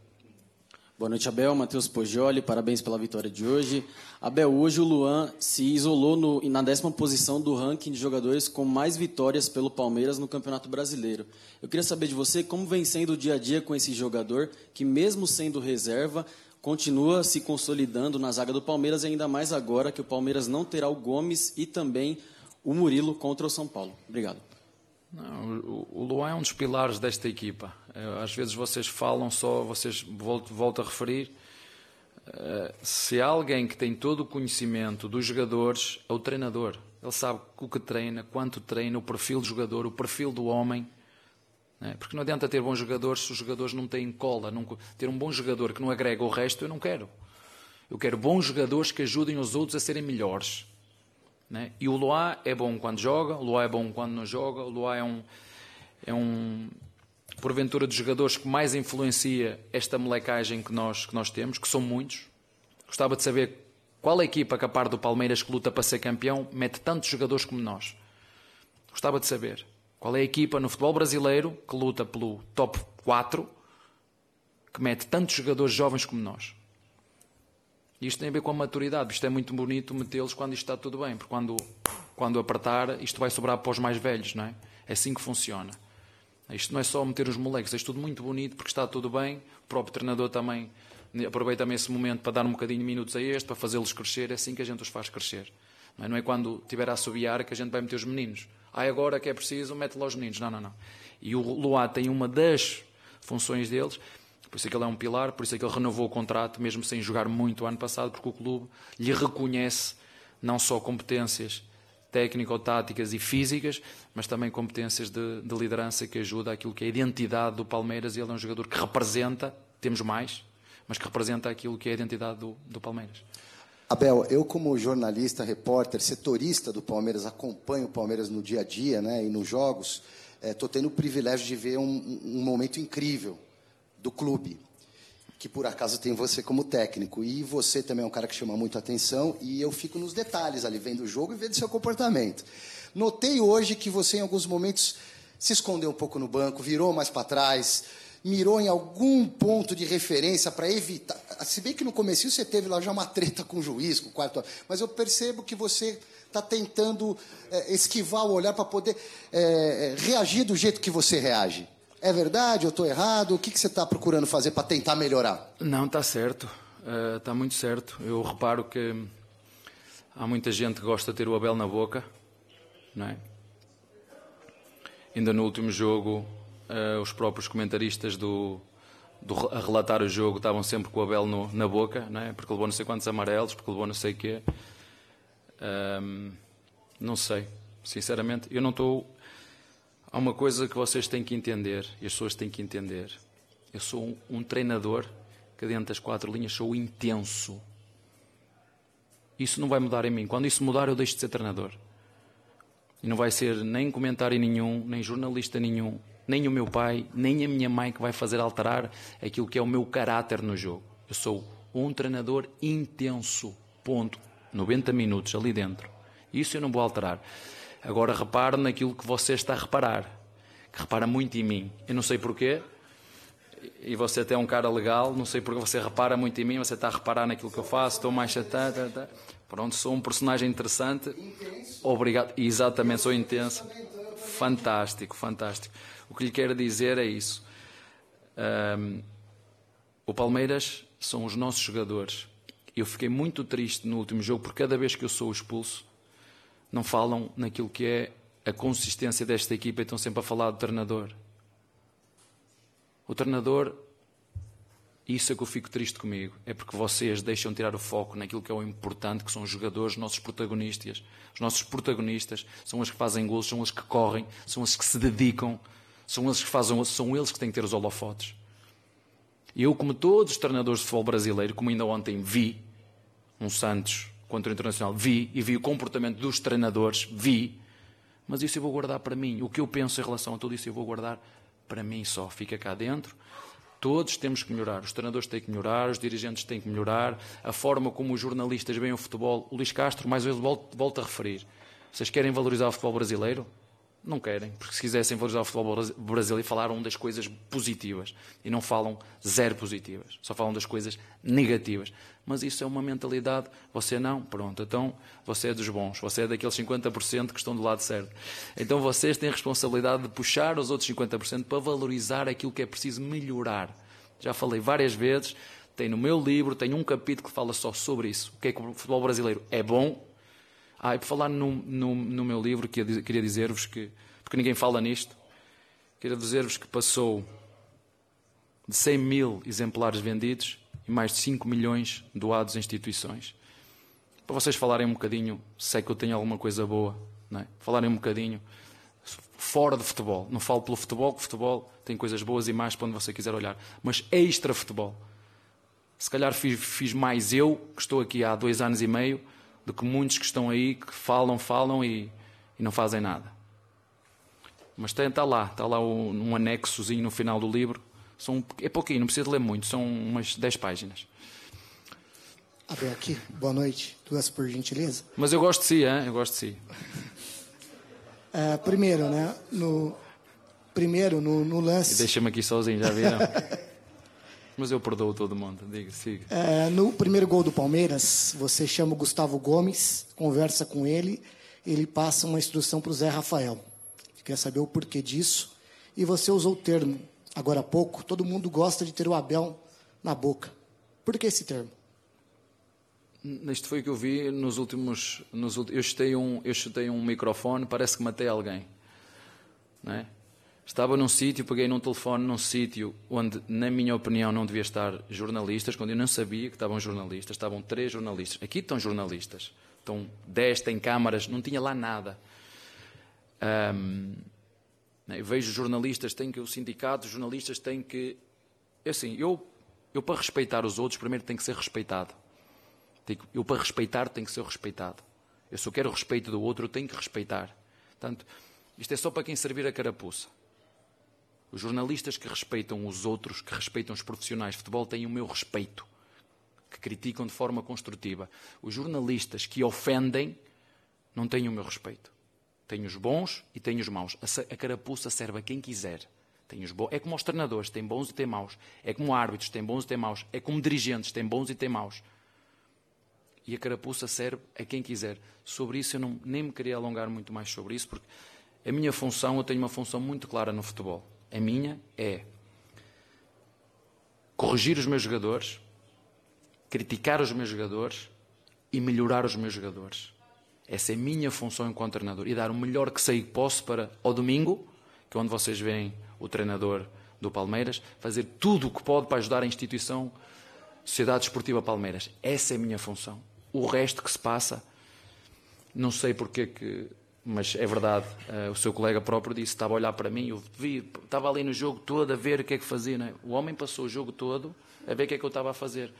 Boa noite, Abel. Matheus Poggioli, parabéns pela vitória de hoje. Abel, hoje o Luan se isolou no, na décima posição do ranking de jogadores com mais vitórias pelo Palmeiras no Campeonato Brasileiro. Eu queria saber de você como vem sendo o dia a dia com esse jogador que, mesmo sendo reserva, continua se consolidando na zaga do Palmeiras e ainda mais agora que o Palmeiras não terá o Gomes e também o Murilo contra o São Paulo. Obrigado. Não, o, Luan é um dos pilares desta equipa. Às vezes vocês falam só, vocês volto, volto a referir. Eh, se há alguém que tem todo o conhecimento dos jogadores, é o treinador. Ele sabe o que treina, quanto treina, o perfil do jogador, o perfil do homem. É? Porque não adianta ter bons jogadores se os jogadores não têm cola. Não, ter um bom jogador que não agrega o resto, eu não quero. Eu quero bons jogadores que ajudem os outros a serem melhores. É? E o Luá é bom quando joga, o Luá é bom quando não joga, o Luá é um, é um porventura, dos jogadores que mais influencia esta molecagem que nós, que nós temos, que são muitos. Gostava de saber qual a equipa que, a par do Palmeiras, que luta para ser campeão, mete tantos jogadores como nós. Gostava de saber qual é a equipa no futebol brasileiro que luta pelo top 4, que mete tantos jogadores jovens como nós. Isto tem a ver com a maturidade. Isto é muito bonito metê-los quando isto está tudo bem, porque quando, quando apertar, isto vai sobrar para os mais velhos, não é? É assim que funciona. Isto não é só meter os moleques, é tudo muito bonito porque está tudo bem. O próprio treinador também aproveita também esse momento para dar um bocadinho de minutos a este, para fazê-los crescer. É assim que a gente os faz crescer. Não é, não é quando tiver a assobiar que a gente vai meter os meninos. Ah, agora que é preciso, mete lá os meninos. Não, não, não. E o Luá tem uma das funções deles, por isso é que ele é um pilar, por isso é que ele renovou o contrato, mesmo sem jogar muito o ano passado, porque o clube lhe reconhece não só competências técnico-táticas e físicas, mas também competências de, de, liderança que ajuda aquilo que é a identidade do Palmeiras. Ele é um jogador que representa, temos mais, mas que representa aquilo que é a identidade do, do Palmeiras. Abel, eu como jornalista, repórter, setorista do Palmeiras, acompanho o Palmeiras no dia a dia né, e nos jogos, estou é, tendo o privilégio de ver um, um momento incrível do clube que por acaso tem você como técnico. E você também é um cara que chama muito atenção e eu fico nos detalhes ali, vendo o jogo e vendo seu comportamento. Notei hoje que você, em alguns momentos, se escondeu um pouco no banco, virou mais para trás, mirou em algum ponto de referência para evitar. Se bem que no começo você teve lá já uma treta com o juiz, com o quarto, mas eu percebo que você está tentando é, esquivar o olhar para poder é, reagir do jeito que você reage. É verdade? Eu estou errado? O que, que você está procurando fazer para tentar melhorar? Não, está certo. Está uh, muito certo. Eu reparo que há muita gente que gosta de ter o Abel na boca. Não é? Ainda no último jogo, uh, os próprios comentaristas do, do, a relatar o jogo estavam sempre com o Abel no, na boca, não é? porque levou não sei quantos amarelos, porque levou não sei o quê. Um, não sei, sinceramente, eu não estou Há uma coisa que vocês têm que entender, e as pessoas têm que entender. Eu sou um, um treinador que, dentro das quatro linhas, sou intenso. Isso não vai mudar em mim. Quando isso mudar, eu deixo de ser treinador. E não vai ser nem comentário nenhum, nem jornalista nenhum, nem o meu pai, nem a minha mãe que vai fazer alterar aquilo que é o meu caráter no jogo. Eu sou um treinador intenso. Ponto. 90 minutos ali dentro. Isso eu não vou alterar. Agora repare naquilo que você está a reparar, que repara muito em mim. Eu não sei porquê, e você até é um cara legal, não sei porque você repara muito em mim, você está a reparar naquilo que eu faço, estou mais chatão, tá, tá. pronto, sou um personagem interessante. Intenso. Obrigado, exatamente, sou intenso. Fantástico, fantástico. O que lhe quero dizer é isso. Um, o Palmeiras são os nossos jogadores. Eu fiquei muito triste no último jogo, porque cada vez que eu sou expulso, não falam naquilo que é a consistência desta equipa e estão sempre a falar do treinador. O treinador, isso é que eu fico triste comigo, é porque vocês deixam tirar o foco naquilo que é o importante, que são os jogadores, os nossos protagonistas. Os nossos protagonistas são os que fazem gols, são os que correm, são os que se dedicam, são eles que fazem, são eles que têm que ter os holofotes. Eu, como todos os treinadores de futebol brasileiro, como ainda ontem vi, um Santos contra o Internacional, vi, e vi o comportamento dos treinadores, vi, mas isso eu vou guardar para mim. O que eu penso em relação a tudo isso eu vou guardar para mim só. Fica cá dentro. Todos temos que melhorar. Os treinadores têm que melhorar, os dirigentes têm que melhorar, a forma como os jornalistas veem o futebol. O Luís Castro, mais vezes, volto a referir. Vocês querem valorizar o futebol brasileiro? Não querem, porque se quisessem valorizar o futebol brasileiro, falaram das coisas positivas e não falam zero positivas, só falam das coisas negativas. Mas isso é uma mentalidade, você não, pronto, então você é dos bons, você é daqueles 50% que estão do lado certo. Então vocês têm a responsabilidade de puxar os outros 50% para valorizar aquilo que é preciso melhorar. Já falei várias vezes, tem no meu livro, tem um capítulo que fala só sobre isso. O que é que o futebol brasileiro é bom ah, e por falar no, no, no meu livro, queria dizer-vos que, porque ninguém fala nisto, queria dizer-vos que passou de 100 mil exemplares vendidos mais de 5 milhões doados a instituições. Para vocês falarem um bocadinho, sei que eu tenho alguma coisa boa, não é? falarem um bocadinho fora de futebol. Não falo pelo futebol, que futebol tem coisas boas e mais para onde você quiser olhar, mas extra futebol. Se calhar fiz, fiz mais eu, que estou aqui há dois anos e meio, do que muitos que estão aí que falam, falam e, e não fazem nada. Mas está lá, está lá um, um anexozinho no final do livro. São, é pouquinho, não precisa ler muito, são umas 10 páginas. Abel aqui, boa noite, duas por gentileza. Mas eu gosto de si, hein? eu gosto de si. É, primeiro, né, no, primeiro no, no lance... Deixa-me aqui sozinho, já viram? Mas eu perdoo todo mundo. Diga, siga. É, no primeiro gol do Palmeiras, você chama o Gustavo Gomes, conversa com ele, ele passa uma instrução para o Zé Rafael. Quer saber o porquê disso? E você usou o termo agora há pouco. Todo mundo gosta de ter o Abel na boca. Por que esse termo? Isto foi o que eu vi nos últimos. Nos, eu, chutei um, eu chutei um microfone, parece que matei alguém. É? Estava num sítio, peguei num telefone num sítio onde, na minha opinião, não devia estar jornalistas, quando eu não sabia que estavam jornalistas. Estavam três jornalistas. Aqui estão jornalistas. Estão dez, têm câmaras, não tinha lá nada. Um, eu vejo jornalistas, têm que, o sindicato, jornalistas têm que. É assim, eu, eu para respeitar os outros, primeiro tenho que ser respeitado. Eu para respeitar tenho que ser respeitado. Eu se eu quero o respeito do outro, eu tenho que respeitar. Portanto, isto é só para quem servir a carapuça. Os jornalistas que respeitam os outros, que respeitam os profissionais de futebol, têm o meu respeito, que criticam de forma construtiva. Os jornalistas que ofendem não têm o meu respeito. Tenho os bons e tenho os maus. A carapuça serve a quem quiser. Tem os É como os treinadores, tem bons e tem maus. É como árbitros, tem bons e tem maus. É como dirigentes, tem bons e tem maus. E a carapuça serve a quem quiser. Sobre isso eu não, nem me queria alongar muito mais sobre isso, porque a minha função, eu tenho uma função muito clara no futebol a minha é corrigir os meus jogadores, criticar os meus jogadores e melhorar os meus jogadores. Essa é a minha função enquanto treinador. E dar o melhor que sei que posso para, ao domingo, que é onde vocês veem o treinador do Palmeiras, fazer tudo o que pode para ajudar a instituição Sociedade Esportiva Palmeiras. Essa é a minha função. O resto que se passa, não sei porque que mas é verdade, uh, o seu colega próprio disse, estava a olhar para mim, eu vi, estava ali no jogo todo a ver o que é que fazia. É? O homem passou o jogo todo a ver o que é que eu estava a fazer.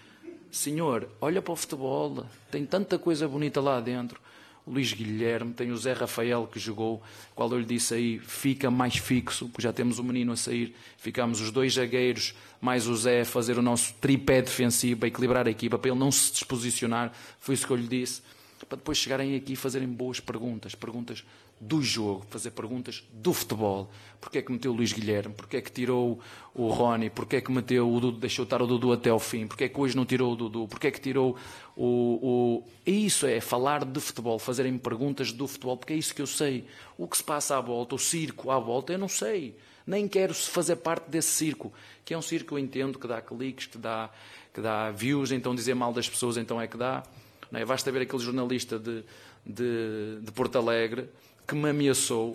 Senhor, olha para o futebol, tem tanta coisa bonita lá dentro. O Luís Guilherme, tem o Zé Rafael que jogou, qual eu lhe disse aí, fica mais fixo, porque já temos o menino a sair, ficamos os dois zagueiros, mais o Zé a fazer o nosso tripé defensivo, para equilibrar a equipa, para ele não se desposicionar, foi isso que eu lhe disse para depois chegarem aqui e fazerem boas perguntas, perguntas do jogo, fazer perguntas do futebol. Porquê é que meteu o Luís Guilherme? Porquê é que tirou o Rony? Porquê é que meteu o Dudu, deixou estar o Dudu até ao fim? Porquê é que hoje não tirou o Dudu? Porquê é que tirou o... o... Isso é falar de futebol, fazerem perguntas do futebol, porque é isso que eu sei. O que se passa à volta, o circo à volta, eu não sei. Nem quero fazer parte desse circo, que é um circo eu entendo, que dá cliques, que dá, que dá views, então dizer mal das pessoas então é que dá. Não é? Basta ver aquele jornalista de, de, de Porto Alegre que me ameaçou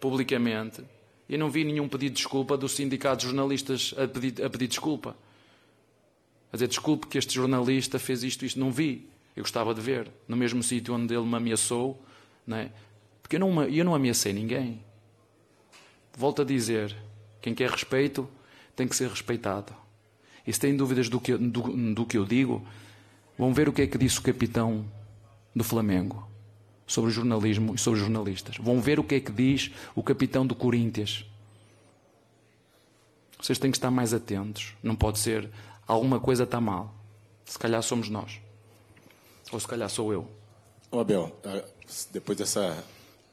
publicamente e não vi nenhum pedido de desculpa do sindicato de jornalistas a pedir, a pedir desculpa. A dizer desculpe que este jornalista fez isto, isto. Não vi. Eu gostava de ver. No mesmo sítio onde ele me ameaçou. Não é? Porque eu não, eu não ameacei ninguém. Volto a dizer: quem quer respeito tem que ser respeitado. E se tem dúvidas do que, do, do que eu digo, Vão ver o que é que disse o capitão do Flamengo sobre o jornalismo e sobre os jornalistas. Vão ver o que é que diz o capitão do Corinthians. Vocês têm que estar mais atentos. Não pode ser alguma coisa está mal. Se calhar somos nós. Ou se calhar sou eu. Ô Abel, ah, depois dessa,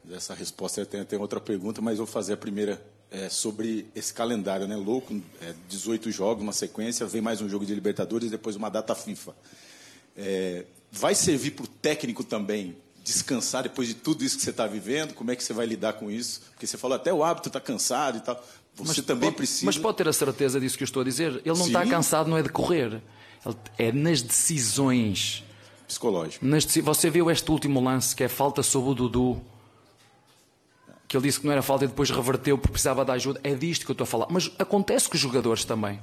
dessa resposta eu tenho outra pergunta, mas vou fazer a primeira é, sobre esse calendário, né? Louco, é, 18 jogos, uma sequência, vem mais um jogo de Libertadores, depois uma data FIFA. É, vai servir para o técnico também descansar depois de tudo isso que você está vivendo? Como é que você vai lidar com isso? Porque você falou até o hábito está cansado e tal. Você mas também pode, precisa. Mas pode ter a certeza disso que eu estou a dizer. Ele não está cansado, não é de correr. Ele é nas decisões. Psicológico. Nas, você viu este último lance que é falta sobre o Dudu. Que ele disse que não era falta e depois reverteu porque precisava de ajuda. É disto que eu estou a falar. Mas acontece com os jogadores também.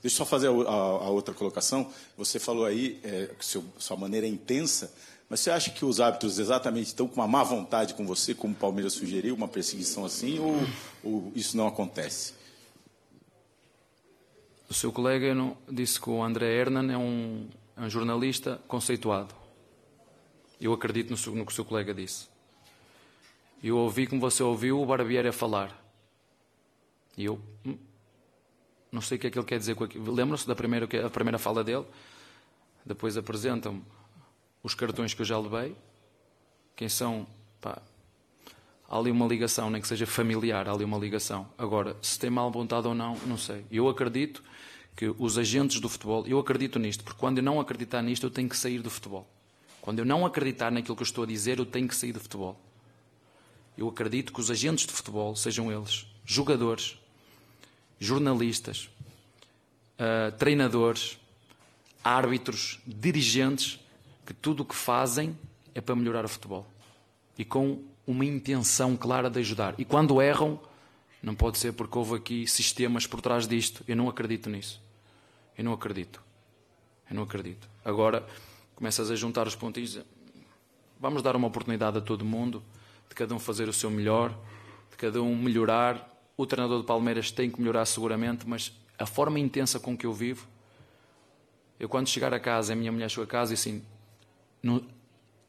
Deixa eu só fazer a, a, a outra colocação. Você falou aí é, que seu, sua maneira é intensa, mas você acha que os árbitros exatamente estão com uma má vontade com você, como o Palmeiras sugeriu, uma perseguição assim, ou, ou isso não acontece? O seu colega disse que o André Hernan é um, é um jornalista conceituado. Eu acredito no, no, que o seu colega disse. Eu ouvi, como você ouviu, o Barbieri a falar. E eu hum, não sei o que é que ele quer dizer com aquilo. Lembram-se da primeira, a primeira fala dele? Depois apresentam os cartões que eu já levei. Quem são? Pá, há ali uma ligação, nem que seja familiar, há ali uma ligação. Agora, se tem mal vontade ou não, não sei. Eu acredito que os agentes do futebol, eu acredito nisto, porque quando eu não acreditar nisto, eu tenho que sair do futebol. Quando eu não acreditar naquilo que eu estou a dizer, eu tenho que sair do futebol. Eu acredito que os agentes de futebol, sejam eles jogadores, jornalistas, uh, treinadores, árbitros, dirigentes, que tudo o que fazem é para melhorar o futebol. E com uma intenção clara de ajudar. E quando erram, não pode ser porque houve aqui sistemas por trás disto. Eu não acredito nisso. Eu não acredito. Eu não acredito. Agora começas a juntar os pontinhos. Vamos dar uma oportunidade a todo mundo de cada um fazer o seu melhor, de cada um melhorar. O treinador do Palmeiras tem que melhorar seguramente, mas a forma intensa com que eu vivo. Eu, quando chegar a casa, a minha mulher chegou a casa e assim.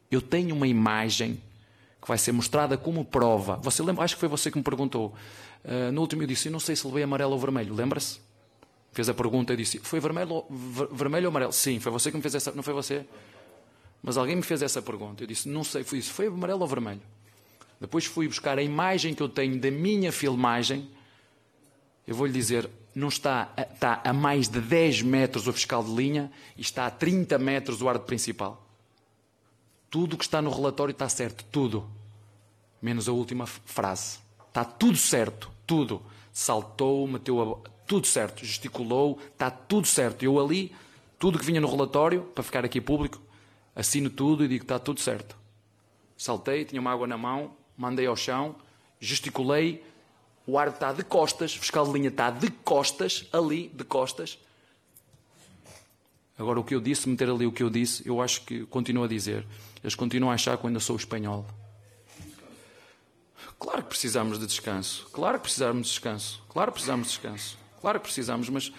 Eu tenho uma imagem que vai ser mostrada como prova. Você lembra? Acho que foi você que me perguntou. Uh, no último eu disse: Eu não sei se levei amarelo ou vermelho. Lembra-se? Fez a pergunta e disse: Foi vermelho, ver, vermelho ou amarelo? Sim, foi você que me fez essa. Não foi você? Mas alguém me fez essa pergunta. Eu disse: Não sei, foi isso. Foi amarelo ou vermelho? Depois fui buscar a imagem que eu tenho da minha filmagem. Eu vou lhe dizer: não está, está a mais de 10 metros o fiscal de linha e está a 30 metros o árbitro principal. Tudo o que está no relatório está certo, tudo. Menos a última frase. Está tudo certo, tudo. Saltou, meteu a... tudo certo, gesticulou, está tudo certo. Eu ali, tudo que vinha no relatório, para ficar aqui público, assino tudo e digo está tudo certo. Saltei, tinha uma água na mão, mandei ao chão, gesticulei, o ar está de costas, o fiscal de linha está de costas, ali, de costas. Agora, o que eu disse, meter ali o que eu disse, eu acho que continuo a dizer. Eles continuam a achar que eu ainda sou espanhol. Claro que precisamos de descanso. Claro que precisamos de descanso. Claro que precisamos de descanso. Claro que precisamos, mas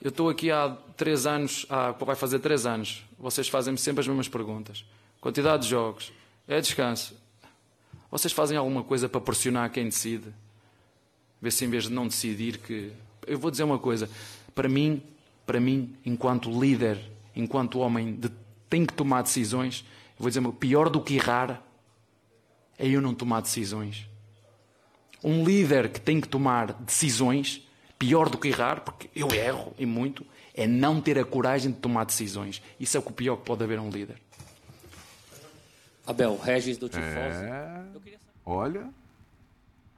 eu estou aqui há três anos, há, vai fazer três anos. Vocês fazem-me sempre as mesmas perguntas. Quantidade de jogos. É descanso. Vocês fazem alguma coisa para pressionar quem decide? Ver se em vez de não decidir que. Eu vou dizer uma coisa. Para mim, para mim, enquanto líder, enquanto homem de... tem que tomar decisões, vou dizer, pior do que errar é eu não tomar decisões. Um líder que tem que tomar decisões, pior do que errar, porque eu erro e muito, é não ter a coragem de tomar decisões. Isso é o pior que pode haver a um líder. Abel, Regis do Tifosi. É... Olha,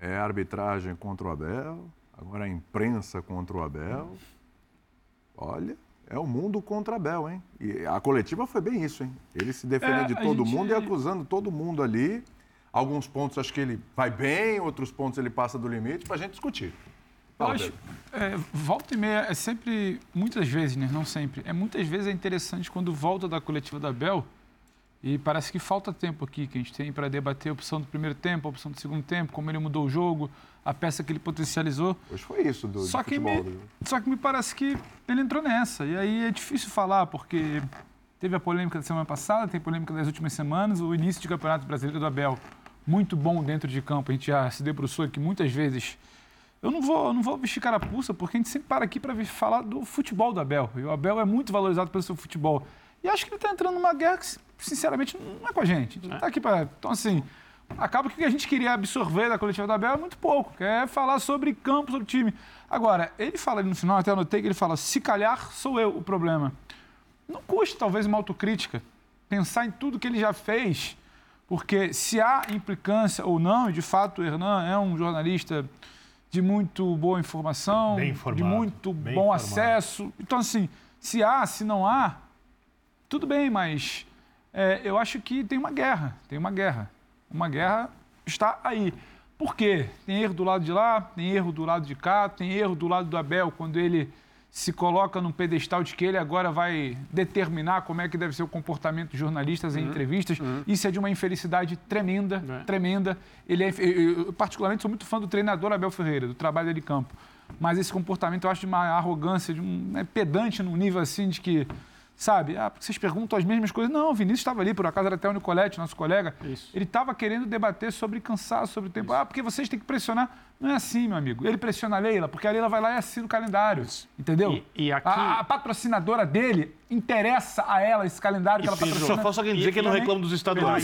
é a arbitragem contra o Abel, agora a imprensa contra o Abel. Olha, é o mundo contra Abel, hein? E a coletiva foi bem isso, hein? Ele se defendendo é, de todo gente... mundo e acusando todo mundo ali. Alguns pontos acho que ele vai bem, outros pontos ele passa do limite para a gente discutir. Fala, acho, é, volta e meia é sempre, muitas vezes, né? Não sempre. É muitas vezes é interessante quando volta da coletiva da Abel e parece que falta tempo aqui que a gente tem para debater a opção do primeiro tempo, a opção do segundo tempo, como ele mudou o jogo, a peça que ele potencializou. Hoje foi isso do, só do que futebol. Me, só que me parece que ele entrou nessa. E aí é difícil falar, porque Teve a polêmica da semana passada, tem polêmica das últimas semanas. O início de campeonato brasileiro do Abel, muito bom dentro de campo. A gente já se debruçou aqui muitas vezes. Eu não vou, eu não vou vestir carapuça, porque a gente sempre para aqui para falar do futebol do Abel. E o Abel é muito valorizado pelo seu futebol. E acho que ele está entrando numa guerra que, sinceramente, não é com a gente. A gente não está aqui para. Então, assim, acaba que o que a gente queria absorver da coletiva do Abel é muito pouco, que é falar sobre campo, sobre time. Agora, ele fala ali no final, até anotei que ele fala: se calhar sou eu o problema. Não custa, talvez, uma autocrítica. Pensar em tudo que ele já fez, porque se há implicância ou não, e de fato o Hernan é um jornalista de muito boa informação, Bem informado, de muito bom informado. acesso. Então, assim, se há, se não há, tudo bem, mas é, eu acho que tem uma guerra, tem uma guerra. Uma guerra está aí. Por quê? Tem erro do lado de lá, tem erro do lado de cá, tem erro do lado do Abel, quando ele se coloca num pedestal de que ele agora vai determinar como é que deve ser o comportamento dos jornalistas em Uhum, entrevistas. Isso é de uma infelicidade tremenda, tremenda. Ele é, eu, particularmente, sou muito fã do treinador Abel Ferreira, do trabalho dele em campo. Mas esse comportamento eu acho de uma arrogância, de um né, pedante num nível assim de que, sabe, ah, porque vocês perguntam as mesmas coisas. Não, o Vinícius estava ali, por acaso era até o Nicolete, nosso colega. Ele estava querendo debater sobre cansaço, sobre o tempo. Ah, porque vocês têm que pressionar. Não é assim, meu amigo. Ele pressiona a Leila, porque a Leila vai lá e assina o calendário. Entendeu? E, aqui... a, a patrocinadora dele interessa a ela esse calendário que ela patrocina.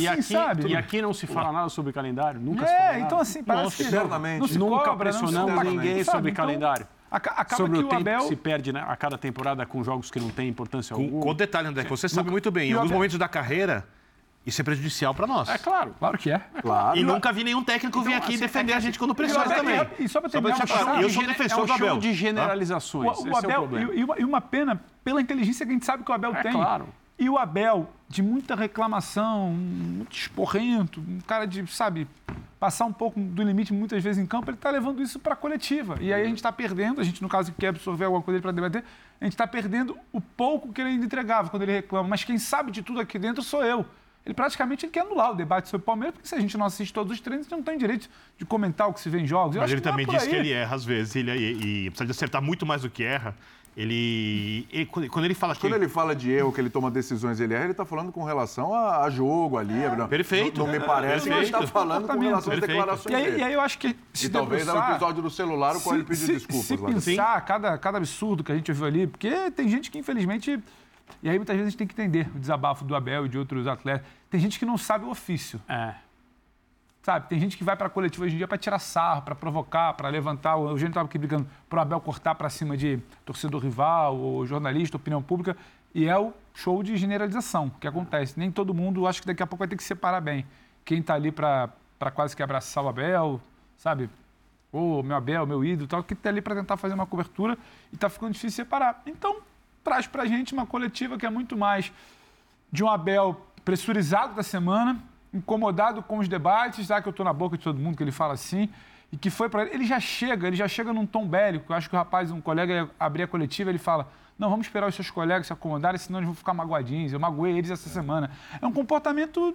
E aqui, sabe? e aqui não se fala nada sobre calendário, nunca se É, fala nada. então assim, parece que não se nunca cobra, não se pressionamos ninguém sabe? sobre Então, calendário. Aca- acaba sobre que o o tempo Abel- que se perde né, a cada temporada com jogos que não têm importância Com, alguma. com detalhe, André, que você sabe muito bem. Em alguns Abel- momentos da carreira, isso é prejudicial para nós. É claro. Claro que é. Claro. E nunca vi nenhum técnico vir Então, aqui assim, defender é a que- gente quando e o pressiona Abel- também. E só para Só terminar, pra deixar claro, eu sou defensor é um do Abel. de tá? generalizações. O, Esse o é o Abel, problema. e, e uma, e uma pena pela inteligência que a gente sabe que o Abel É tem. claro. E o Abel, de muita reclamação, muito esporrento, um cara de, sabe, passar um pouco do limite muitas vezes em campo, ele está levando isso para a coletiva. E aí a gente está perdendo, a gente, no caso, que quer absorver alguma coisa para debater, a gente está perdendo o pouco que ele ainda entregava quando ele reclama. Mas quem sabe de tudo aqui dentro sou eu. Ele praticamente ele quer anular o debate sobre o Palmeiras, porque se a gente não assiste todos os treinos, a gente não tem direito de comentar o que se vê em jogos. Eu Mas ele é também aí. que ele erra às vezes ele, e, e precisa de acertar muito mais do que erra. Ele, ele- quando ele fala que Quando ele fala de erro, que ele toma decisões, ele erra, ele está falando com relação a, a jogo ali. não- perfeito. Não, não me parece que ele está falando com relação às declarações E aí, dele. e aí eu acho que se E talvez era o debruçar- episódio do celular, o qual ele pediu se, desculpas. Se lá pensar cada, cada absurdo que a gente ouviu ali, porque tem gente que, infelizmente. E aí muitas vezes a gente tem que entender o desabafo do Abel e de outros atletas. Tem gente que não sabe o ofício. É. Sabe? Tem gente que vai para a coletiva hoje em dia para tirar sarro, para provocar, para levantar. O Eugênio estava aqui brigando para o Abel cortar para cima de torcedor rival, ou jornalista, opinião pública. E é o show de generalização que acontece. Nem todo mundo, acho que daqui a pouco vai ter que separar bem. Quem está ali para quase que abraçar o Abel, sabe? Ô, meu Abel, meu ídolo, tal, que está ali para tentar fazer uma cobertura e está ficando difícil separar. Então, traz para a gente uma coletiva que é muito mais de um Abel pressurizado da semana, incomodado com os debates, já que eu estou na boca de todo mundo que ele fala assim, e que foi para ele, ele já chega, ele já chega num tom bélico. Eu acho que o rapaz, um colega ia abrir a coletiva, ele fala: "Não, vamos esperar os seus colegas se acomodarem, senão eles vão ficar magoadinhos. Eu magoei eles essa semana". É um comportamento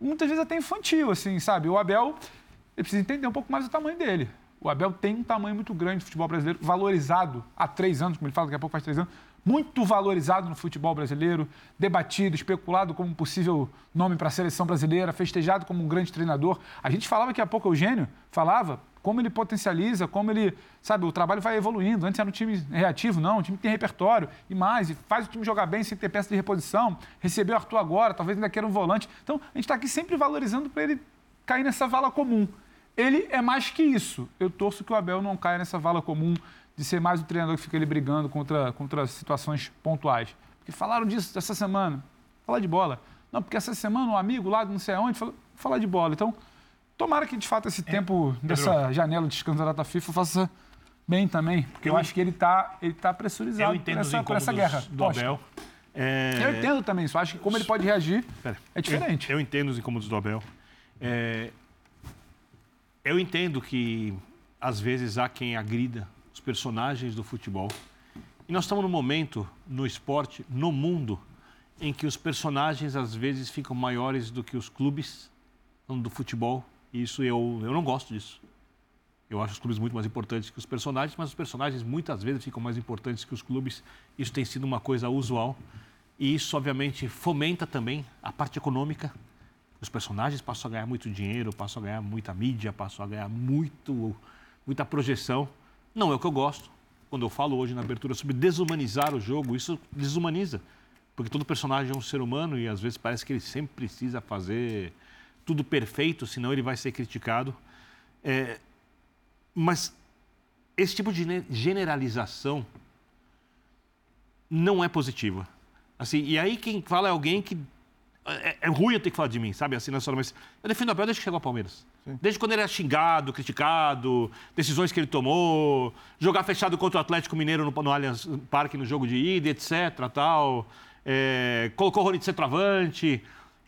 muitas vezes até infantil, assim, sabe? O Abel, ele precisa entender um pouco mais o tamanho dele. O Abel tem um tamanho muito grande no futebol brasileiro, valorizado há três anos, como ele fala, daqui a pouco faz três anos, muito valorizado no futebol brasileiro, debatido, especulado como um possível nome para a seleção brasileira, festejado como um grande treinador. A gente falava que há pouco, Eugênio falava como ele potencializa, como ele, sabe, o trabalho vai evoluindo. Antes era um time reativo, não, um time que tem repertório e mais, e faz o time jogar bem sem ter peça de reposição. Recebeu o Arthur agora, talvez ainda queira um volante. Então, a gente está aqui sempre valorizando para ele cair nessa vala comum. Ele é mais que isso. Eu torço que o Abel não caia nessa vala comum de ser mais o treinador que fica ali brigando contra, contra situações pontuais. Porque falaram disso essa semana. Falar de bola. Não, porque essa semana um amigo lá não sei aonde falou falar de bola. Então, tomara que de fato esse tempo dessa janela de descanso da FIFA faça bem também. Porque eu, Eu- acho que ele está ele tá pressurizado Eu entendo por essa, por essa guerra. do. Abel. É, Eu entendo também, só acho que como ele pode reagir é diferente. Eu, eu entendo os incômodos do Abel. É, eu entendo que, às vezes, há quem agrida os personagens do futebol. E nós estamos num momento, no esporte, no mundo, em que os personagens, às vezes, ficam maiores do que os clubes do futebol. E isso eu, eu não gosto disso. Eu acho os clubes muito mais importantes que os personagens, mas os personagens muitas vezes ficam mais importantes que os clubes. Isso tem sido uma coisa usual. E isso, obviamente, fomenta também a parte econômica. Os personagens passam a ganhar muito dinheiro, passam a ganhar muita mídia, passam a ganhar muito, muita projeção. Não é o que eu gosto. Quando eu falo hoje na abertura sobre desumanizar o jogo, isso desumaniza. Porque todo personagem é um ser humano e às vezes parece que ele sempre precisa fazer tudo perfeito, senão ele vai ser criticado. É, mas esse tipo de generalização não é positiva. Assim, e aí quem fala é alguém que é, é ruim eu ter que falar de mim, sabe? Assim, na mas eu defendo o Abel desde que chegou ao Palmeiras. Desde quando ele era xingado, criticado, decisões que ele tomou, jogar fechado contra o Atlético Mineiro no, no Allianz Parque no jogo de ida, etc, tal. É, colocou o Rony de centroavante.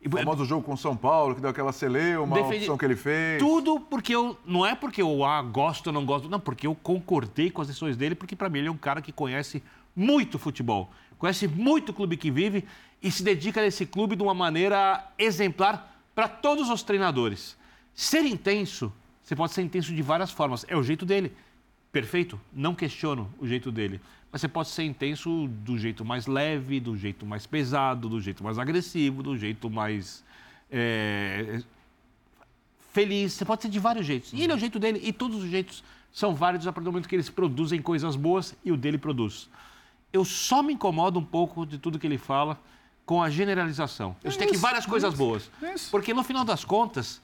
O famoso jogo com São Paulo, que deu aquela celeuma, uma opção que ele fez. Tudo porque eu. Não é porque eu ah, gosto ou não gosto, não, porque eu concordei com as decisões dele, porque para mim ele é um cara que conhece muito futebol, conhece muito o clube que vive e se dedica a esse clube de uma maneira exemplar para todos os treinadores. Ser intenso, você pode ser intenso de várias formas, é o jeito dele. Perfeito, não questiono o jeito dele. Mas você pode ser intenso do jeito mais leve, do jeito mais pesado, do jeito mais agressivo, do jeito mais é, feliz. Você pode ser de vários jeitos. E ele é o jeito dele, e todos os jeitos são válidos a partir do momento que eles produzem coisas boas e o dele produz. Eu só me incomodo um pouco de tudo que ele fala com a generalização. Eu sei que várias coisas boas. Isso. Porque no final das contas.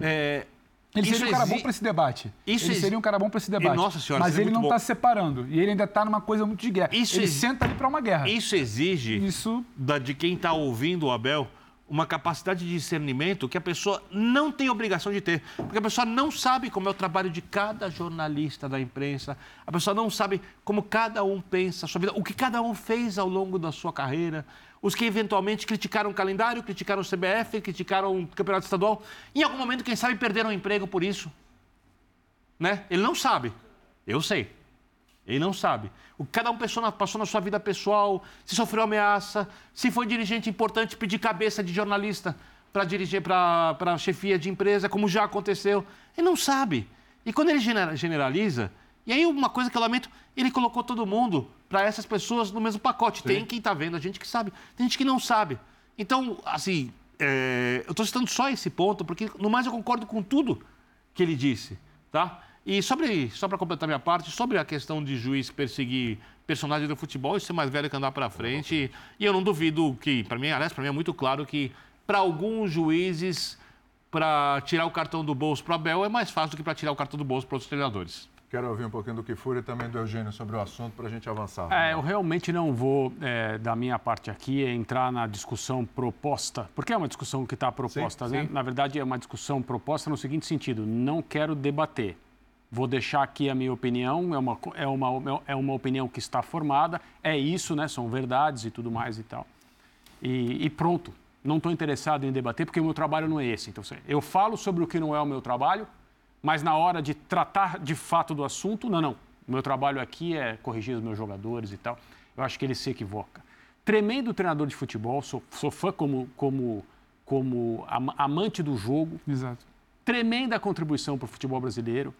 É, ele seria um cara bom para esse debate. Isso ele seria um cara bom para esse debate. E, nossa senhora, mas ele não está separando. E ele ainda está numa coisa muito de guerra. Isso ele senta ali para uma guerra. Isso exige Isso... Da, de quem está ouvindo o Abel uma capacidade de discernimento que a pessoa não tem obrigação de ter. Porque a pessoa não sabe como é o trabalho de cada jornalista da imprensa, a pessoa não sabe como cada um pensa a sua vida, o que cada um fez ao longo da sua carreira. Os que eventualmente criticaram o calendário, criticaram o CBF, criticaram o campeonato estadual, em algum momento, quem sabe, perderam o emprego por isso. Né? Ele não sabe. Eu sei. Ele não sabe. O que cada um passou passou na sua vida pessoal, se sofreu ameaça, se foi dirigente importante pedir cabeça de jornalista para dirigir para chefia de empresa, como já aconteceu. Ele não sabe. E quando ele generaliza, e aí uma coisa que eu lamento, ele colocou todo mundo para essas pessoas no mesmo pacote. Sim. Tem quem está vendo, a gente que sabe, tem gente que não sabe. Então, assim, é, eu estou citando só esse ponto, porque no mais eu concordo com tudo que ele disse, tá? E sobre, só para completar minha parte, sobre a questão de juiz perseguir personagem do futebol, isso é mais velho que andar para frente. E eu não duvido que, para mim, aliás, para mim é muito claro que para alguns juízes, para tirar o cartão do bolso para Abel é mais fácil do que para tirar o cartão do bolso para outros treinadores. Quero ouvir um pouquinho do que e também do Eugênio sobre o assunto para a gente avançar. É, eu realmente não vou, é, da minha parte aqui, entrar na discussão proposta, porque é uma discussão que está proposta, sim, né? Sim. Na verdade, é uma discussão proposta no seguinte sentido: não quero debater. Vou deixar aqui a minha opinião, é uma, é uma, é uma opinião que está formada, é isso, né? São verdades e tudo mais e tal. E, e pronto, não estou interessado em debater porque o meu trabalho não é esse. Então, eu falo sobre o que não é o meu trabalho, mas na hora de tratar de fato do assunto, não, não. O meu trabalho aqui é corrigir os meus jogadores e tal. Eu acho que ele se equivoca. Tremendo treinador de futebol, sou, sou fã como, como, como amante do jogo. Exato. Tremenda contribuição para o futebol brasileiro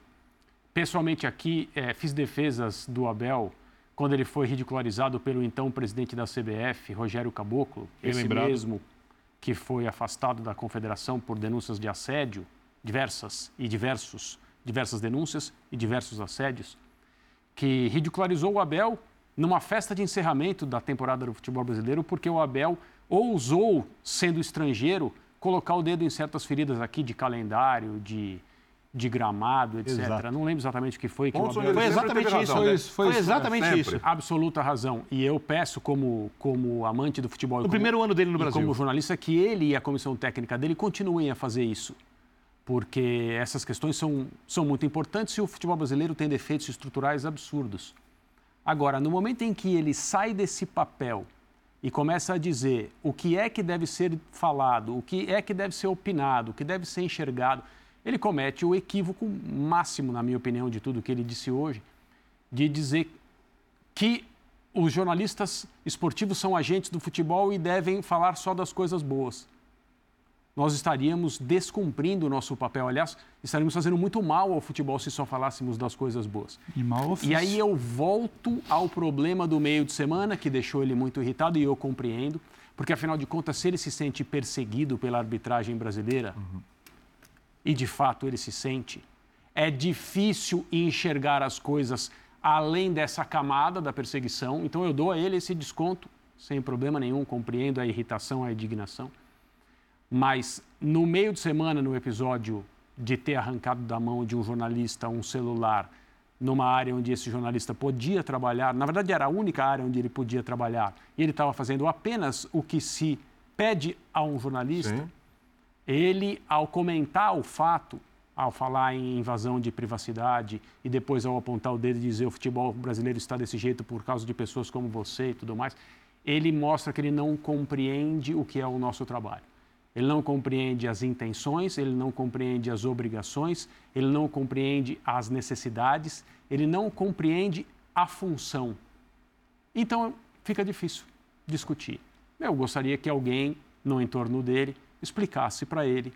Pessoalmente aqui, é, fiz defesas do Abel quando ele foi ridicularizado pelo então presidente da CBF, Rogério Caboclo, Bem esse lembrado. mesmo que foi afastado da confederação por denúncias de assédio, diversas e diversos, diversas denúncias e diversos assédios, que ridicularizou o Abel numa festa de encerramento da temporada do futebol brasileiro, porque o Abel ousou, sendo estrangeiro, colocar o dedo em certas feridas aqui de calendário, de de gramado, etc. Exato. Não lembro exatamente o que foi. Que o Abel... Foi exatamente isso. Foi, isso, foi, foi exatamente é, isso. Absoluta razão. E eu peço, como, como amante do futebol... No como, primeiro ano dele no Brasil. como jornalista, que ele e a comissão técnica dele continuem a fazer isso. Porque essas questões são, são muito importantes e o futebol brasileiro tem defeitos estruturais absurdos. Agora, no momento em que ele sai desse papel e começa a dizer o que é que deve ser falado, o que é que deve ser opinado, o que deve ser enxergado ele comete o equívoco máximo, na minha opinião, de tudo que ele disse hoje, de dizer que os jornalistas esportivos são agentes do futebol e devem falar só das coisas boas. Nós estaríamos descumprindo o nosso papel. Aliás, estaríamos fazendo muito mal ao futebol se só falássemos das coisas boas. E mal E aí eu volto ao problema do meio de semana, que deixou ele muito irritado, e eu compreendo, porque afinal de contas, se ele se sente perseguido pela arbitragem brasileira, e de fato ele se sente, é difícil enxergar as coisas além dessa camada da perseguição. Então eu dou a ele esse desconto sem problema nenhum, compreendo a irritação, a indignação. Mas no meio de semana, no episódio de ter arrancado da mão de um jornalista um celular numa área onde esse jornalista podia trabalhar, na verdade era a única área onde ele podia trabalhar, e ele estava fazendo apenas o que se pede a um jornalista, Sim. ele, ao comentar o fato, ao falar em invasão de privacidade e depois ao apontar o dedo e dizer o futebol brasileiro está desse jeito por causa de pessoas como você e tudo mais, ele mostra que ele não compreende o que é o nosso trabalho. Ele não compreende as intenções, ele não compreende as obrigações, ele não compreende as necessidades, ele não compreende a função. Então fica difícil discutir. Eu gostaria que alguém no entorno dele explicasse para ele,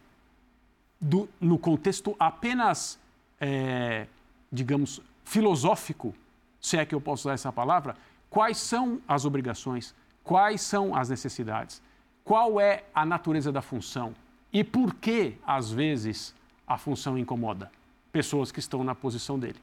do- no contexto apenas, é, digamos, filosófico, se é que eu posso usar essa palavra, quais são as obrigações, quais são as necessidades, qual é a natureza da função e por que, às vezes, a função incomoda pessoas que estão na posição dele.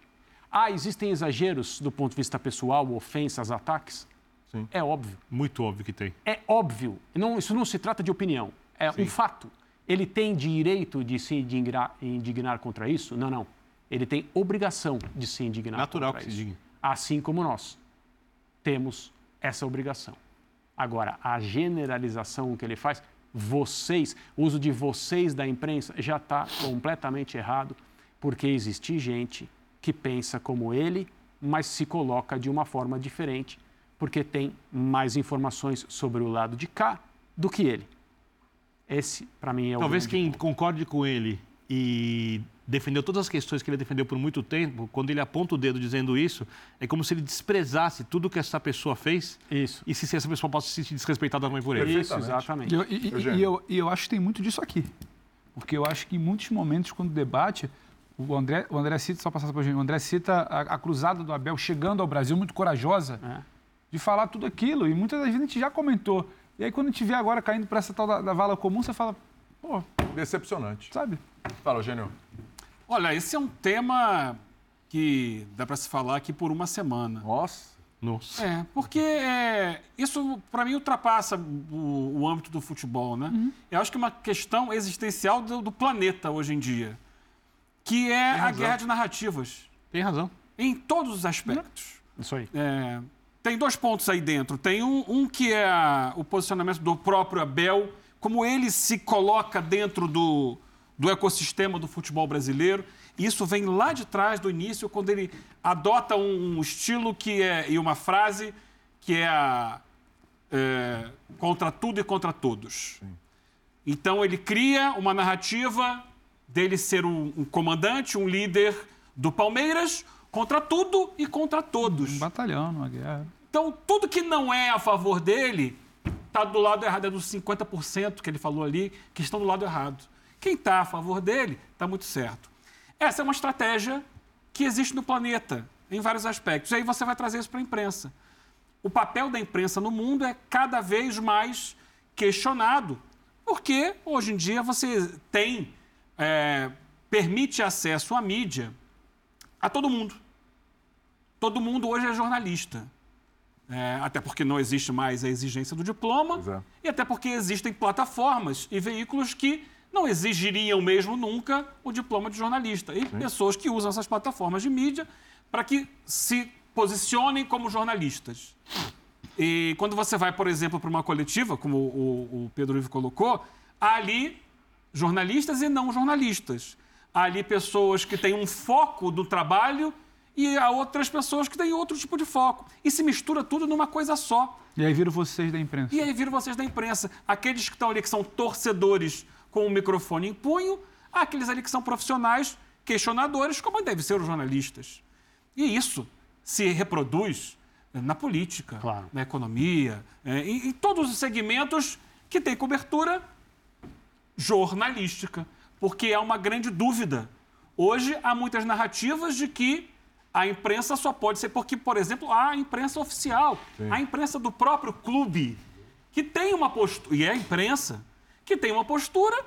Ah, existem exageros do ponto de vista pessoal, ofensas, ataques? Sim. É óbvio. Muito óbvio que tem. É óbvio. Não, isso não se trata de opinião. É um fato. Ele tem direito de se indignar, indignar contra isso? Não, não. Ele tem obrigação de se indignar Natural contra que se indigne. Assim como nós temos essa obrigação. Agora, a generalização que ele faz, vocês, o uso de vocês da imprensa já está completamente errado, porque existe gente que pensa como ele, mas se coloca de uma forma diferente, porque tem mais informações sobre o lado de cá do que ele. Esse, para mim, é o Talvez quem concorde com ele e defendeu todas as questões que ele defendeu por muito tempo, quando ele aponta o dedo dizendo isso, é como se ele desprezasse tudo que essa pessoa fez. Isso. E se essa pessoa possa se sentir desrespeitada também por ele. Isso, exatamente. E eu, e- e- e eu, e eu acho que tem muito disso aqui. Porque eu acho que em muitos momentos, quando debate, o André, o André cita, só passar para gente, o André cita a, a cruzada do Abel chegando ao Brasil, muito corajosa, de falar tudo aquilo. E muitas das vezes a gente já comentou. E aí, quando a gente vê agora caindo para essa tal da, da vala comum, você fala, pô, Decepcionante. sabe? Fala, Eugênio. Olha, esse é um tema que dá para se falar aqui por uma semana. Nossa. Nossa. É, porque é, isso, para mim, ultrapassa o, o âmbito do futebol, né? Eu acho que é uma questão existencial do, do planeta hoje em dia, que é a guerra de narrativas. Tem razão. Em todos os aspectos. Isso aí. É, tem dois pontos aí dentro. Tem um, um que é a- o posicionamento do próprio Abel, como ele se coloca dentro do, do ecossistema do futebol brasileiro. Isso vem lá de trás, do início, quando ele adota um, um estilo que é, e uma frase que é, a, é, contra tudo e contra todos. Então ele cria uma narrativa dele ser um, um comandante, um líder do Palmeiras contra tudo e contra todos. Um batalhão, uma guerra. Então, tudo que não é a favor dele está do lado errado. É dos 50% que ele falou ali que estão do lado errado. Quem está a favor dele está muito certo. Essa é uma estratégia que existe no planeta, em vários aspectos. E aí você vai trazer isso para a imprensa. O papel da imprensa no mundo é cada vez mais questionado, porque hoje em dia você tem, é, permite acesso à mídia a todo mundo. Todo mundo hoje é jornalista. É, até porque não existe mais a exigência do diploma e até porque existem plataformas e veículos que não exigiriam mesmo nunca o diploma de jornalista. E pessoas que usam essas plataformas de mídia para que se posicionem como jornalistas. E quando você vai, por exemplo, para uma coletiva, como o, o Pedro Ivo colocou, há ali jornalistas e não jornalistas. Há ali pessoas que têm um foco do trabalho e há outras pessoas que têm outro tipo de foco. E se mistura tudo numa coisa só. E aí viram vocês da imprensa. E aí viram vocês da imprensa. Aqueles que estão ali que são torcedores com o microfone em punho, aqueles ali que são profissionais, questionadores, como devem ser os jornalistas. E isso se reproduz na política, na economia, é, em, em todos os segmentos que têm cobertura jornalística, porque há uma grande dúvida. Hoje há muitas narrativas de que a imprensa só pode ser porque, por exemplo, há a imprensa oficial, Sim. a imprensa do próprio clube, que tem uma postura, e é a imprensa, que tem uma postura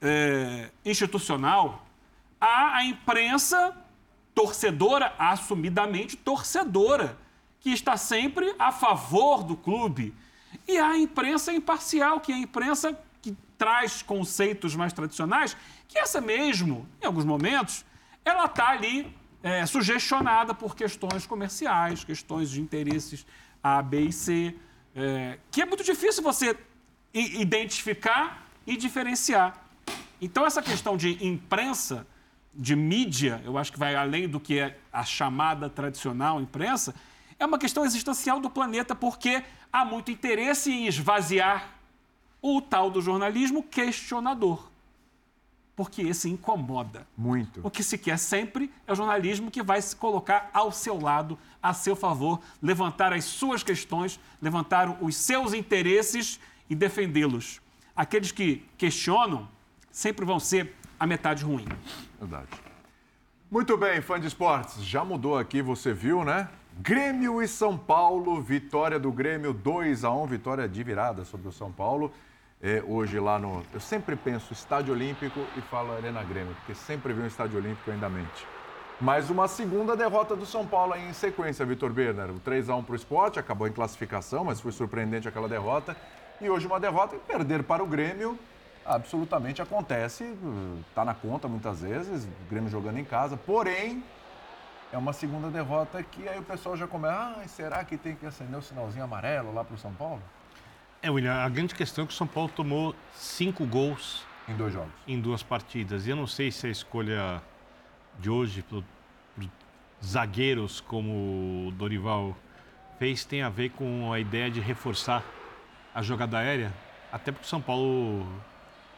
é, institucional. A imprensa torcedora, assumidamente torcedora, que está sempre a favor do clube. E a imprensa imparcial, que é a imprensa que traz conceitos mais tradicionais, que essa mesmo, em alguns momentos, ela está ali é, sugestionada por questões comerciais, questões de interesses A, B e C, é, que é muito difícil você identificar e diferenciar. Então, essa questão de imprensa, de mídia, eu acho que vai além do que é a chamada tradicional imprensa, é uma questão existencial do planeta, porque há muito interesse em esvaziar o tal do jornalismo questionador. Porque esse incomoda. Muito. O que se quer sempre é o jornalismo que vai se colocar ao seu lado, a seu favor, levantar as suas questões, levantar os seus interesses e defendê-los. Aqueles que questionam sempre vão ser a metade ruim. Verdade. Muito bem, fã de esportes. Já mudou aqui, você viu, né? Grêmio e São Paulo, vitória do Grêmio 2 a 1 vitória de virada sobre o São Paulo. É, hoje lá no. Eu sempre penso Estádio Olímpico e falo Arena Grêmio, porque sempre vi um Estádio Olímpico ainda mente. Mais uma segunda derrota do São Paulo aí em sequência, Vitor Berner. O 3x1 para o esporte, acabou em classificação, mas foi surpreendente aquela derrota. E hoje uma derrota e perder para o Grêmio absolutamente acontece, está na conta muitas vezes, o Grêmio jogando em casa, porém é uma segunda derrota que aí o pessoal já começa, ah, será que tem que acender o sinalzinho amarelo lá para o São Paulo? É, William, a grande questão é que o São Paulo tomou cinco gols em dois jogos, em duas partidas. E eu não sei se a escolha de hoje por, por zagueiros como o Dorival fez tem a ver com a ideia de reforçar a jogada aérea, até porque o São Paulo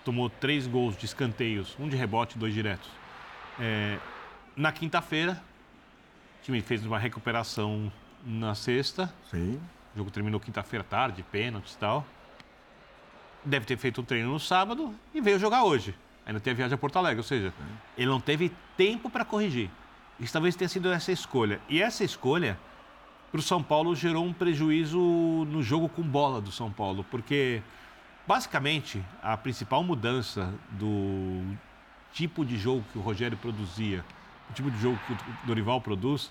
tomou três gols de escanteios, um de rebote e dois diretos. É, na quinta-feira, o time fez uma recuperação na sexta. Sim. O jogo terminou quinta-feira tarde, pênaltis e tal. Deve ter feito o treino no sábado e veio jogar hoje. Ainda tem a viagem a Porto Alegre, ou seja, ele não teve tempo para corrigir. Isso talvez tenha sido essa escolha. E essa escolha, para o São Paulo, gerou um prejuízo no jogo com bola do São Paulo, porque basicamente a principal mudança do tipo de jogo que o Rogério produzia, o tipo de jogo que o Dorival produz,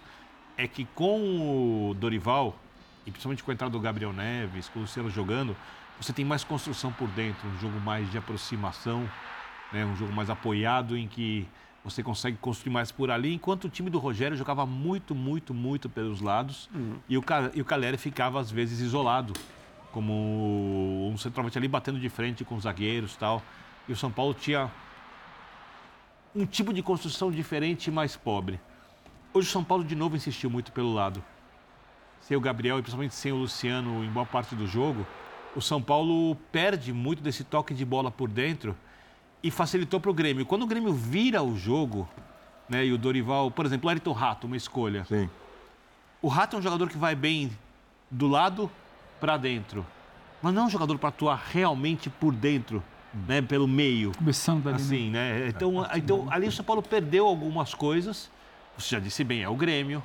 é que com o Dorival, e principalmente com a entrada do Gabriel Neves, com o Luciano jogando, você tem mais construção por dentro, um jogo mais de aproximação, né? um jogo mais apoiado em que você consegue construir mais por ali, enquanto o time do Rogério jogava muito, muito, muito pelos lados e, o, e o Caleri ficava às vezes isolado, como um centroavante ali batendo de frente com os zagueiros e tal. E o São Paulo tinha um tipo de construção diferente e mais pobre. Hoje o São Paulo de novo insistiu muito pelo lado. Sem o Gabriel e principalmente sem o Luciano em boa parte do jogo, o São Paulo perde muito desse toque de bola por dentro e facilitou para o Grêmio. Quando o Grêmio vira o jogo, né, e o Dorival, por exemplo, o Ayrton Rato, uma escolha. Sim. O Rato é um jogador que vai bem do lado para dentro, mas não é um jogador para atuar realmente por dentro, né, pelo meio. Começando dali, assim, né? Então, então ali o São Paulo perdeu algumas coisas. Você já disse bem, é o Grêmio.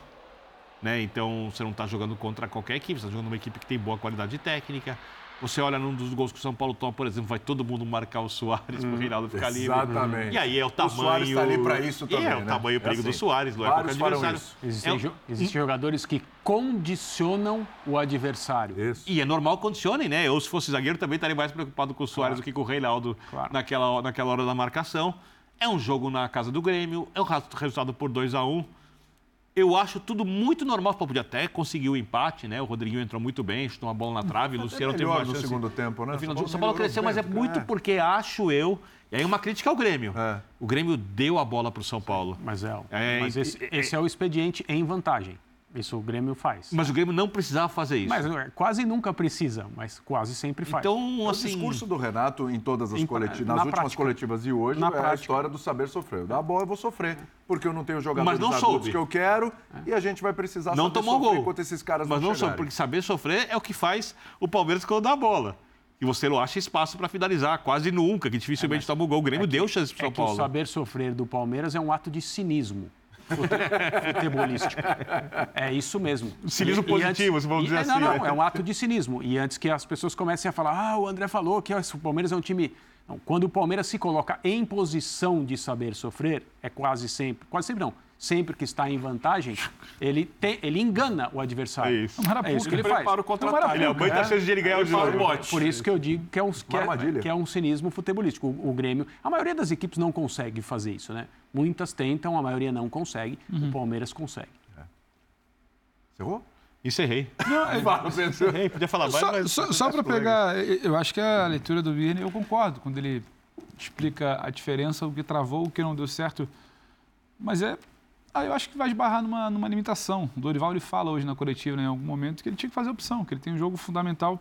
Né? Então você não está jogando contra qualquer equipe, você está jogando uma equipe que tem boa qualidade técnica. Você olha num dos gols que o São Paulo toma, por exemplo, vai todo mundo marcar o Soares para o Reinaldo ficar livre. exatamente. E aí é o O tamanho. Soares tá ali pra isso E também, é o né? tamanho e o É perigo do assim. Soares, não é qualquer adversário. isso. Existem, É um- jo- existem jogadores que condicionam o adversário. E é normal que condicionem, né? Eu, se fosse zagueiro, também estaria mais preocupado com o Soares do que com o Reinaldo naquela, naquela hora da marcação. É um jogo na casa do Grêmio, é um rato- resultado por 2 a 1 Eu acho tudo muito normal. Pô, Podia até conseguir o empate, né? O Rodriguinho entrou muito bem, chutou uma bola na trave, o Luciano teve uma no chance. segundo tempo, né? No final do São Paulo cresceu, mas é muito é. porque acho eu. E aí uma crítica ao Grêmio. O Grêmio deu a bola para o São Paulo. Mas é, É, mas esse, esse é o expediente em vantagem. Isso o Grêmio faz. Mas o Grêmio não precisava fazer isso. Mas é, quase nunca precisa, mas quase sempre faz. Então, O discurso do Renato em todas as Em- coletivas, na nas últimas prática. coletivas e hoje, Na é a prática. história do saber sofrer. Dá bola, eu vou sofrer, porque eu não tenho jogadores Mas não adultos soube. que eu quero e a gente vai precisar não saber tomou sofrer gol. enquanto esses caras Mas não não chegarem. soube, porque saber sofrer é o que faz o Palmeiras quando dá a bola. E você não acha espaço para finalizar, quase nunca, que dificilmente toma o gol. O Grêmio deu chance para É São que o Paulo. saber sofrer do Palmeiras é um ato de cinismo futebolístico. É isso mesmo. Cinismo positivo, se vamos e- dizer é, assim, Não, né? não, é um ato de cinismo. E antes que as pessoas comecem a falar, ah, o André falou que o Palmeiras é um time... Não, quando o Palmeiras se coloca em posição de saber sofrer, é quase sempre, quase sempre não, sempre que está em vantagem, ele, tem, ele engana o adversário. É isso. É isso que ele Ele faz. prepara o contra-ataque. É um Ele aumenta a chance de ele ganhar o jogo. por isso que eu digo que é um, que é, que é um cinismo futebolístico. O, o Grêmio, a maioria das equipes não consegue fazer isso, né? Muitas tentam, a maioria não consegue. O Palmeiras consegue. Encerrou? Encerrei. Não, é- Pedro. Encerrei. Podia falar mais, Só, mas... só, só para pegar, eu eu acho que a leitura do Birne, eu concordo, quando ele explica a diferença, o que travou, o que não deu certo. Mas é. Ah, eu acho que vai esbarrar numa, numa limitação. O Dorival ele fala hoje na coletiva, né, em algum momento, que ele tinha que fazer opção, que ele tem um jogo fundamental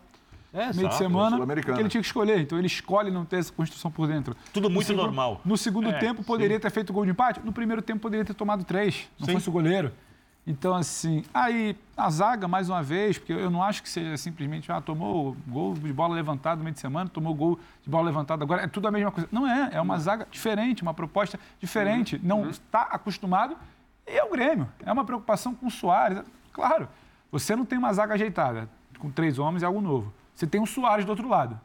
É, meio de semana, que ele tinha que escolher. Então ele escolhe não ter essa construção por dentro. Tudo No muito segundo- normal. No segundo É, tempo poderia ter feito gol de empate, no primeiro tempo poderia ter tomado três, não Sim. fosse o goleiro. Então, assim, aí a zaga, mais uma vez, porque eu não acho que seja simplesmente, ah, tomou gol de bola levantada no meio de semana, tomou gol de bola levantada agora, é tudo a mesma coisa. Não é, é uma zaga diferente, uma proposta diferente. Não está acostumado e é o Grêmio. É uma preocupação com o Soares. Claro, você não tem uma zaga ajeitada, com três homens é algo novo. Você tem o Soares do outro lado.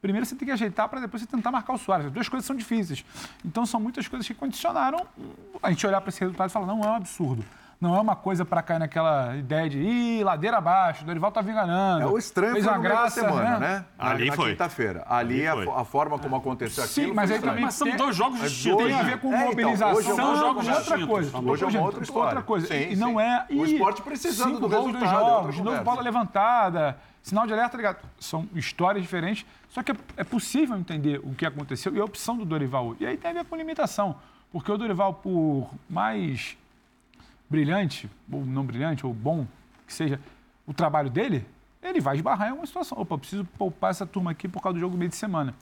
Primeiro você tem que ajeitar para depois você tentar marcar o Soares. As duas coisas são difíceis. Então são muitas coisas que condicionaram a gente olhar para esse resultado e falar, não é um absurdo. Não é uma coisa para cair naquela ideia de ih, ladeira abaixo, o Dorival tá me enganando. É, o estranho Fez foi uma graça, semana, né? Na- Ali na foi. quinta-feira. Ali, Ali a, a forma como aconteceu Sim, aquilo mas foi aí também. Mas são tem- dois jogos É distintos. dois, tem a né? ver com É, então, mobilização, hoje é um São jogos é outra distintos. coisa. Hoje é uma Hoje outra história. Outra coisa. Sim, e não sim. é. O ih, esporte precisando cinco do gols, resultado, dois é outra jogos, de novo bola levantada, sinal de alerta ligado. São histórias diferentes, só que é, é possível entender o que aconteceu e a opção do Dorival. E aí tem a ver com limitação, porque o Dorival, por mais brilhante, ou não brilhante, ou bom que seja o trabalho dele, ele vai esbarrar em alguma situação. Opa, eu preciso poupar essa turma aqui por causa do jogo do meio de semana.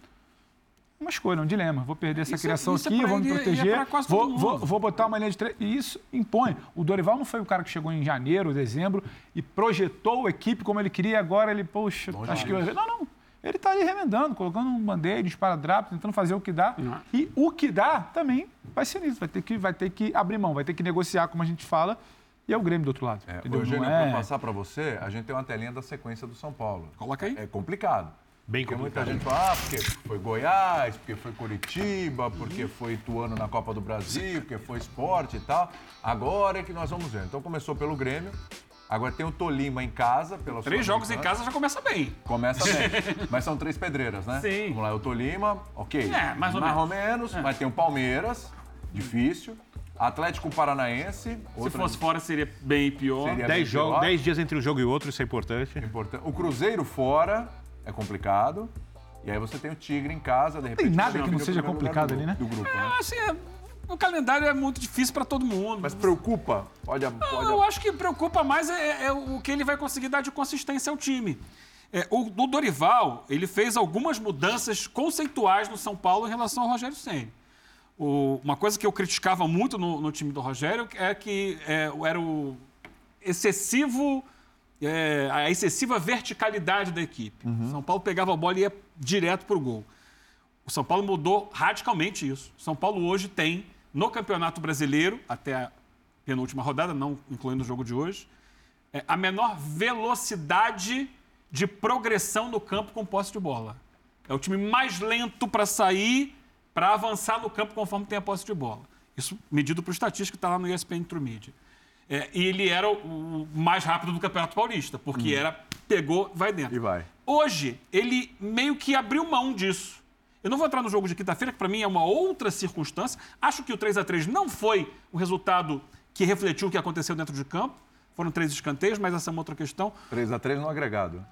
Uma escolha, um dilema. Vou perder essa Isso é- criação isso é aqui, pra vou me é proteger, vou, vou, vou botar uma linha de três. E isso impõe. O Dorival não foi o cara que chegou em janeiro, dezembro e projetou a equipe como ele queria. Agora ele, poxa, acho que eu... Não, não. Ele está ali remendando, colocando um band-aid, esparadrapo, tentando fazer o que dá. E o que dá também vai ser nisso. Vai ter, que, vai ter que abrir mão, vai ter que negociar, como a gente fala. E é o Grêmio do outro lado. É, entendeu? Eugênio, Não para é... passar para você, a gente tem uma telinha da sequência do São Paulo. Coloca aí. É complicado. Bem Porque complicado. muita gente fala, ah, porque foi Goiás, porque foi Curitiba, porque foi Ituano na Copa do Brasil, porque foi esporte e tal. Agora é que nós vamos ver. Então começou pelo Grêmio, agora tem o Tolima em casa. Pela Três jogos em casa já começa bem. Começa bem. Mas são três pedreiras, né? Sim. Vamos lá, é o Tolima, ok. É, mais ou menos. Mas tem o Palmeiras, difícil. Atlético Paranaense. Se fosse fora, seria bem pior. Seria Dez, bem jogos, pior. dez dias entre um jogo e outro, isso é importante. Importante. O Cruzeiro fora é complicado. E aí você tem o Tigre em casa, de repente. nada você que não seja complicado ali, né? Do grupo, né? É, assim, é- o calendário é muito difícil para todo mundo. Mas preocupa? Pode, pode... Eu acho que preocupa mais é, é o que ele vai conseguir dar de consistência ao time. É, o, o Dorival, ele fez algumas mudanças conceituais no São Paulo em relação ao Rogério Ceni. uma coisa que eu criticava muito no, no time do Rogério é que é, era o excessivo, é, a excessiva verticalidade da equipe. O São Paulo pegava a bola e ia direto para o gol. O São Paulo mudou radicalmente isso. O São Paulo hoje tem, no Campeonato Brasileiro, até a penúltima rodada, não incluindo o jogo de hoje, é, a menor velocidade de progressão no campo com posse de bola. É o time mais lento para sair, para avançar no campo conforme tem a posse de bola. Isso medido por estatística que está lá no ESPN Intermídia. É, e ele era o, o mais rápido do Campeonato Paulista, porque era pegou, vai dentro. E vai. Hoje, ele meio que abriu mão disso. Eu não vou entrar no jogo de quinta-feira, que para mim é uma outra circunstância. Acho que o 3 a 3 não foi o resultado que refletiu o que aconteceu dentro de campo. Foram três escanteios, mas essa é uma outra questão. 3x3 no agregado.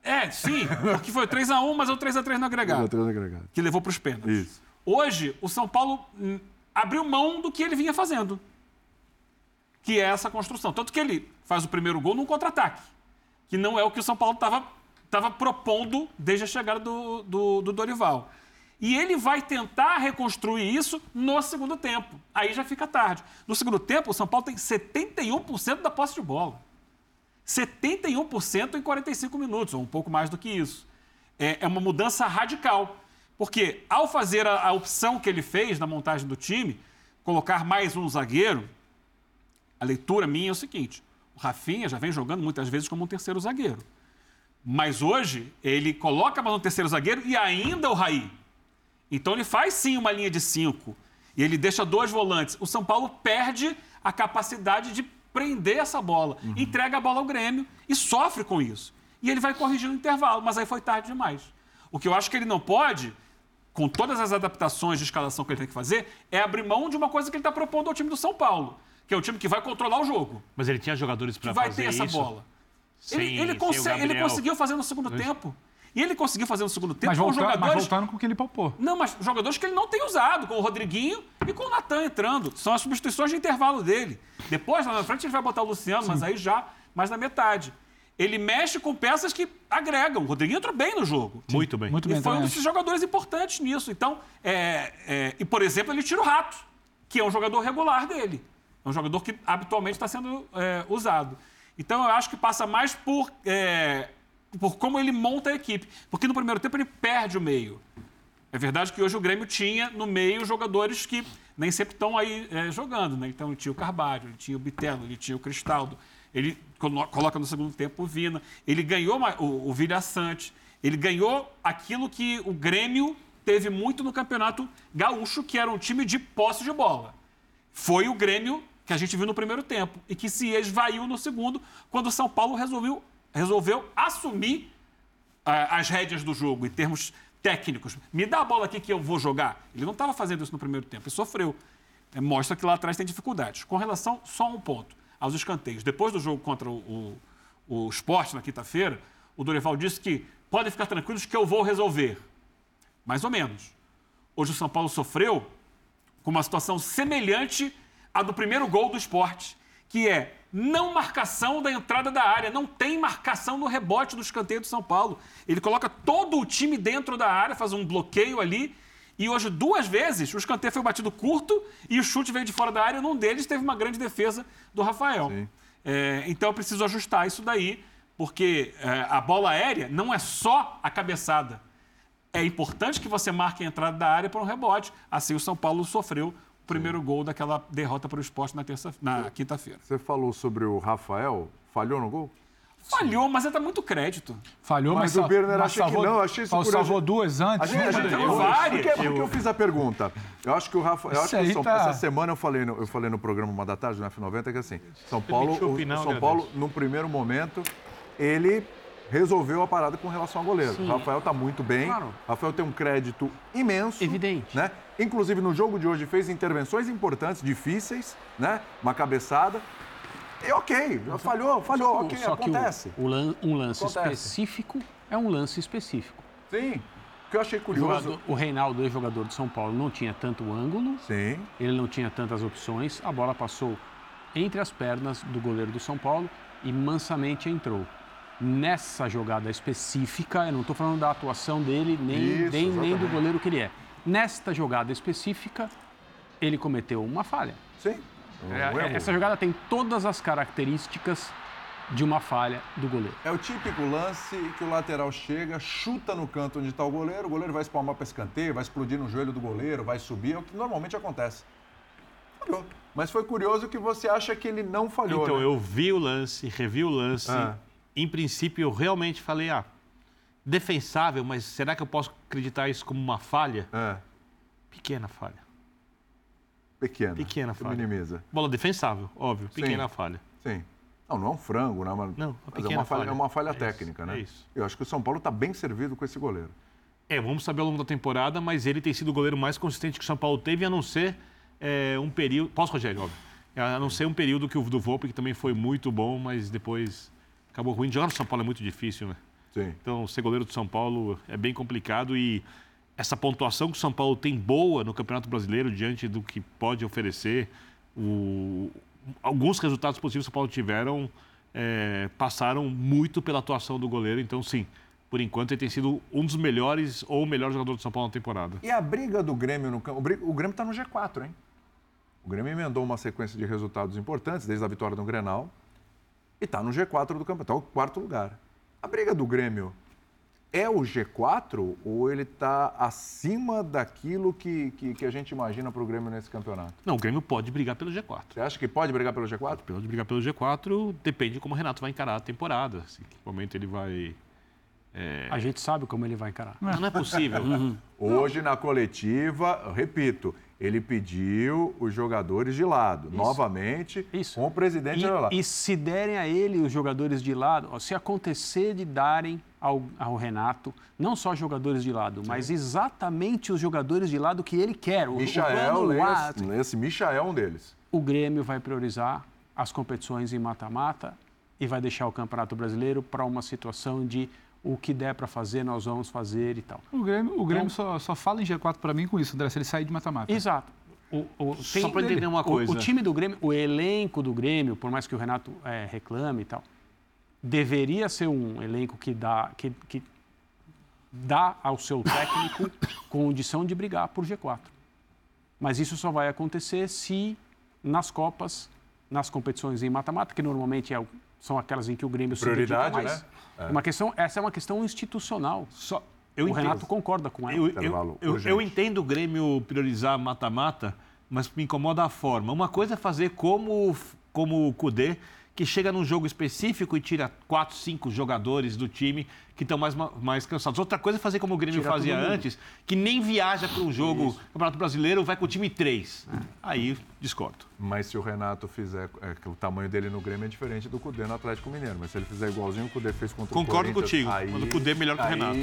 É, sim, porque foi 3 a 1 mas é o 3 a 3 no agregado, 3x3 no agregado. que levou para os pênaltis. Isso. Hoje, o São Paulo hum, abriu mão do que ele vinha fazendo, que é essa construção. Tanto que ele faz o primeiro gol num contra-ataque, que não é o que o São Paulo estava propondo desde a chegada do, do, do Dorival. E ele vai tentar reconstruir isso no segundo tempo. Aí já fica tarde. No segundo tempo, o São Paulo tem 71% da posse de bola. 71% em 45 minutos, ou um pouco mais do que isso. é, é uma mudança radical. Porque ao fazer a, a opção que ele fez na montagem do time, colocar mais um zagueiro, a leitura minha é o seguinte: o Rafinha já vem jogando muitas vezes como um terceiro zagueiro. Mas hoje ele coloca mais um terceiro zagueiro e ainda o Raí. Então ele faz sim uma linha de cinco. E ele deixa dois volantes. O São Paulo perde a capacidade de prender essa bola. Uhum. Entrega a bola ao Grêmio e sofre com isso. E ele vai corrigir no intervalo, mas aí foi tarde demais. O que eu acho que ele não pode, com todas as adaptações de escalação que ele tem que fazer, é abrir mão de uma coisa que ele está propondo ao time do São Paulo, que é o time que vai controlar o jogo. Mas ele tinha jogadores para fazer isso? vai ter essa bola. Sem, ele, ele, consegue, ele conseguiu fazer no segundo tempo. E ele conseguiu fazer no segundo tempo mas com jogadores. Mas voltando com o que ele poupou. Não, mas jogadores que ele não tem usado, com o Rodriguinho e com o Natan entrando. São as substituições de intervalo dele. Depois, lá na frente, ele vai botar o Luciano, Sim. mas aí já mais na metade. Ele mexe com peças que agregam. O Rodriguinho entrou bem no jogo. Sim. Muito bem. Muito bem. E foi um desses jogadores importantes nisso. Então, é, é, e por exemplo, ele tira o Rato, que é um jogador regular dele. É um jogador que habitualmente está sendo é, usado. Então, eu acho que passa mais por é, por como ele monta a equipe. Porque no primeiro tempo ele perde o meio. É verdade que hoje o Grêmio tinha no meio jogadores que nem sempre estão aí é, jogando, né? Então ele tinha o Carvalho, ele tinha o Bitelo, ele tinha o Cristaldo, ele coloca no segundo tempo o Vina, ele ganhou o, o Vilha Sante, ele ganhou aquilo que o Grêmio teve muito no campeonato gaúcho, que era um time de posse de bola. Foi o Grêmio que a gente viu no primeiro tempo e que se esvaiu no segundo, quando o São Paulo resolveu resolveu assumir uh, as rédeas do jogo em termos técnicos. Me dá a bola aqui que eu vou jogar. Ele não estava fazendo isso no primeiro tempo, ele sofreu. É, mostra que lá atrás tem dificuldades. Com relação, só um ponto, aos escanteios. Depois do jogo contra o, o, o Sport na quinta-feira, o Dorival disse que podem ficar tranquilos que eu vou resolver. Mais ou menos. Hoje o São Paulo sofreu com uma situação semelhante à do primeiro gol do esporte, que é não marcação da entrada da área, não tem marcação no rebote do escanteio do São Paulo. Ele coloca todo o time dentro da área, faz um bloqueio ali. E hoje, duas vezes, o escanteio foi batido curto e o chute veio de fora da área. Num deles teve uma grande defesa do Rafael. É, então eu preciso ajustar isso daí, porque é, a bola aérea não é só a cabeçada. É importante que você marque a entrada da área para um rebote. Assim o São Paulo sofreu primeiro Sim. gol daquela derrota para o esporte na, terça, na quinta-feira. Você falou sobre o Rafael, falhou no gol? Falhou, mas ele dá muito crédito. Falhou, mas, mas o Berner achei que não. Achei isso salvou duas antes. A gente, a gente, eu, várias. Por que, eu fiz a pergunta? Eu acho que o Rafa, eu acho que São, tá... essa semana eu falei, no, eu falei no programa Uma da Tarde, no F90, que assim, São Paulo, o, o São Paulo, no primeiro momento, ele resolveu a parada com relação ao goleiro. Sim. Rafael está muito bem. Claro. Rafael tem um crédito imenso. Evidente. Né? Inclusive, no jogo de hoje, fez intervenções importantes, difíceis, né? Uma cabeçada. E ok, falhou, falhou, ok, só acontece. Que o, o um lance acontece. específico é um lance específico. Sim. O que eu achei curioso. O, jogador, o Reinaldo, ex-jogador de São Paulo, não tinha tanto ângulo. Sim. Ele não tinha tantas opções. A bola passou entre as pernas do goleiro do São Paulo e mansamente entrou nessa jogada específica, eu não estou falando da atuação dele, nem, Isso, nem, nem, do goleiro que ele é. Nesta jogada específica, ele cometeu uma falha. Sim. É, essa jogada tem todas as características de uma falha do goleiro. É o típico lance que o lateral chega, chuta no canto onde está o goleiro, o goleiro vai espalmar para escanteio, vai explodir no joelho do goleiro, vai subir, é o que normalmente acontece. Falhou. Mas foi curioso que você acha que ele não falhou. Então, né? eu vi o lance, revi o lance. Ah em princípio, eu realmente falei, ah, defensável, mas será que eu posso acreditar isso como uma falha? É. Pequena falha. Pequena. Pequena falha. Minimiza. Bola defensável, óbvio. Pequena Sim. falha. Sim. Não, não é um frango, né? Mas, não, mas é uma falha, falha. É uma falha é técnica, isso, né? É isso. Eu acho que o São Paulo está bem servido com esse goleiro. É, vamos saber ao longo da temporada, mas ele tem sido o goleiro mais consistente que o São Paulo teve, a não ser é, um período. Posso, Rogério? Óbvio. A não ser um período que o do Volpe, que também foi muito bom, mas depois acabou ruim. Jogar no São Paulo é muito difícil, né? Sim. Então, ser goleiro do São Paulo é bem complicado e essa pontuação que o São Paulo tem boa no Campeonato Brasileiro, diante do que pode oferecer, o... alguns resultados positivos que o São Paulo tiveram é, passaram muito pela atuação do goleiro. Então, sim, por enquanto ele tem sido um dos melhores ou o melhor jogador do São Paulo na temporada. E a briga do Grêmio no campo? O Grêmio está no G4, hein? O Grêmio emendou uma sequência de resultados importantes, desde a vitória do Grenal, e está no G4 do campeonato, está no quarto lugar. A briga do Grêmio é o G4 ou ele está acima daquilo que, que, que a gente imagina para o Grêmio nesse campeonato? Não, o Grêmio pode brigar pelo G4. Você acha que pode brigar pelo G4? Pode brigar pelo G4, depende de como o Renato vai encarar a temporada. Assim, que momento ele vai. É... A gente sabe como ele vai encarar. Não, não é possível. Uhum. Hoje, na coletiva, repito, ele pediu os jogadores de lado, Isso. novamente, Isso. com o presidente e, lá. E se derem a ele os jogadores de lado, se acontecer de darem ao, ao, Renato, não só jogadores de lado, Sim. mas exatamente os jogadores de lado que ele quer. O, Michael, o esse Michael é um deles. O Grêmio vai priorizar as competições em mata-mata e vai deixar o Campeonato Brasileiro para uma situação de o que der para fazer, nós vamos fazer e tal. O Grêmio, o Grêmio então, só, só fala em G4 para mim com isso, André, se ele sair de mata-mata. Exato. O, o, só para entender uma coisa. O, o, time do Grêmio, o elenco do Grêmio, por mais que o Renato é, reclame e tal, deveria ser um elenco que dá, que, que dá ao seu técnico condição de brigar por G4. Mas isso só vai acontecer se nas Copas, nas competições em mata-mata, que normalmente é, são aquelas em que o Grêmio Prioridade, se dedica mais. Né? É. Uma questão, essa é uma questão institucional. Só, eu o entendo. Renato concorda com ela. Eu, eu, eu, eu entendo o Grêmio priorizar mata-mata, mas me incomoda a forma. Uma coisa é fazer como, como o Cudê, que chega num jogo específico e tira quatro, cinco jogadores do time que estão mais, mais cansados. Outra coisa é fazer como o Grêmio tira fazia antes, que nem viaja para um jogo Isso. Campeonato Brasileiro, vai com o time três. É. Aí discordo. Mas se o Renato fizer, é, o tamanho dele no Grêmio é diferente do Cudê no Atlético Mineiro. Mas se ele fizer igualzinho o Cudê fez contra Concordo o Corinthians... Concordo contigo, aí, o Cudê é melhor que o Renato.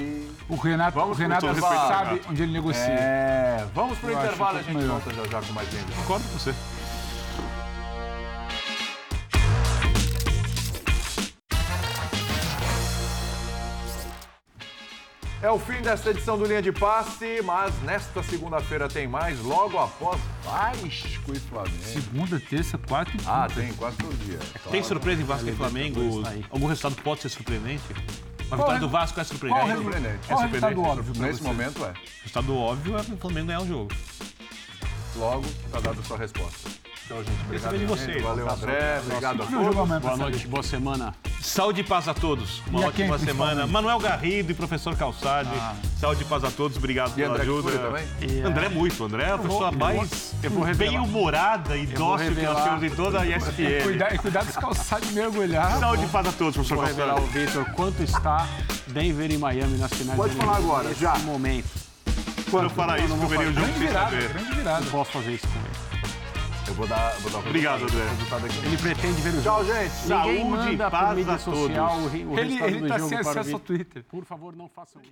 O Renato, Vamos o Renato sabe onde ele negocia. É, vamos para o intervalo, a gente volta já já com mais gente. Concordo com você. É o fim desta edição do Linha de Passe, mas nesta segunda-feira tem mais, logo após Vasco e Flamengo. Segunda, terça, quarta e quinta. Ah, tem quase todo dia. É claro. Tem surpresa em Vasco e Flamengo? Algum resultado pode ser surpreendente? A vitória do Vasco é surpreendente? Qual é surpreendente? É surpreendente. óbvio. Nesse momento é. O resultado óbvio é o Flamengo ganhar o jogo. Logo, está dada a sua resposta. Então, gente, obrigado. de você. Valeu, André. Obrigado a todos. Boa noite, boa semana. Saúde e paz a todos. Uma ótima semana. Manuel Garrido e professor Calçade. Ah. Saúde e paz a todos. Obrigado pela André ajuda. Também? Yeah. André muito. André é a pessoa mais bem-humorada e dócil que nós temos em toda a ESPN. Cuidado, cuidado dos calçados de mergulhar. Saúde e paz a todos, professor Vou Calçade. revelar o Victor quanto está Denver e Miami nas finais Pode falar agora, já. momento. Quando eu falar isso, eu veria o jogo sem saber. Grande virada. Não posso fazer isso com ele. Eu vou dar, vou dar o Obrigado, André. resultado aqui. Ele pretende ver o Tchau, jogo. gente. Ninguém Saúde e manda paz por mídia a todos. social o, o Ele, resultado ele do tá jogo sem acesso ao. Twitter. Por favor, não façam isso.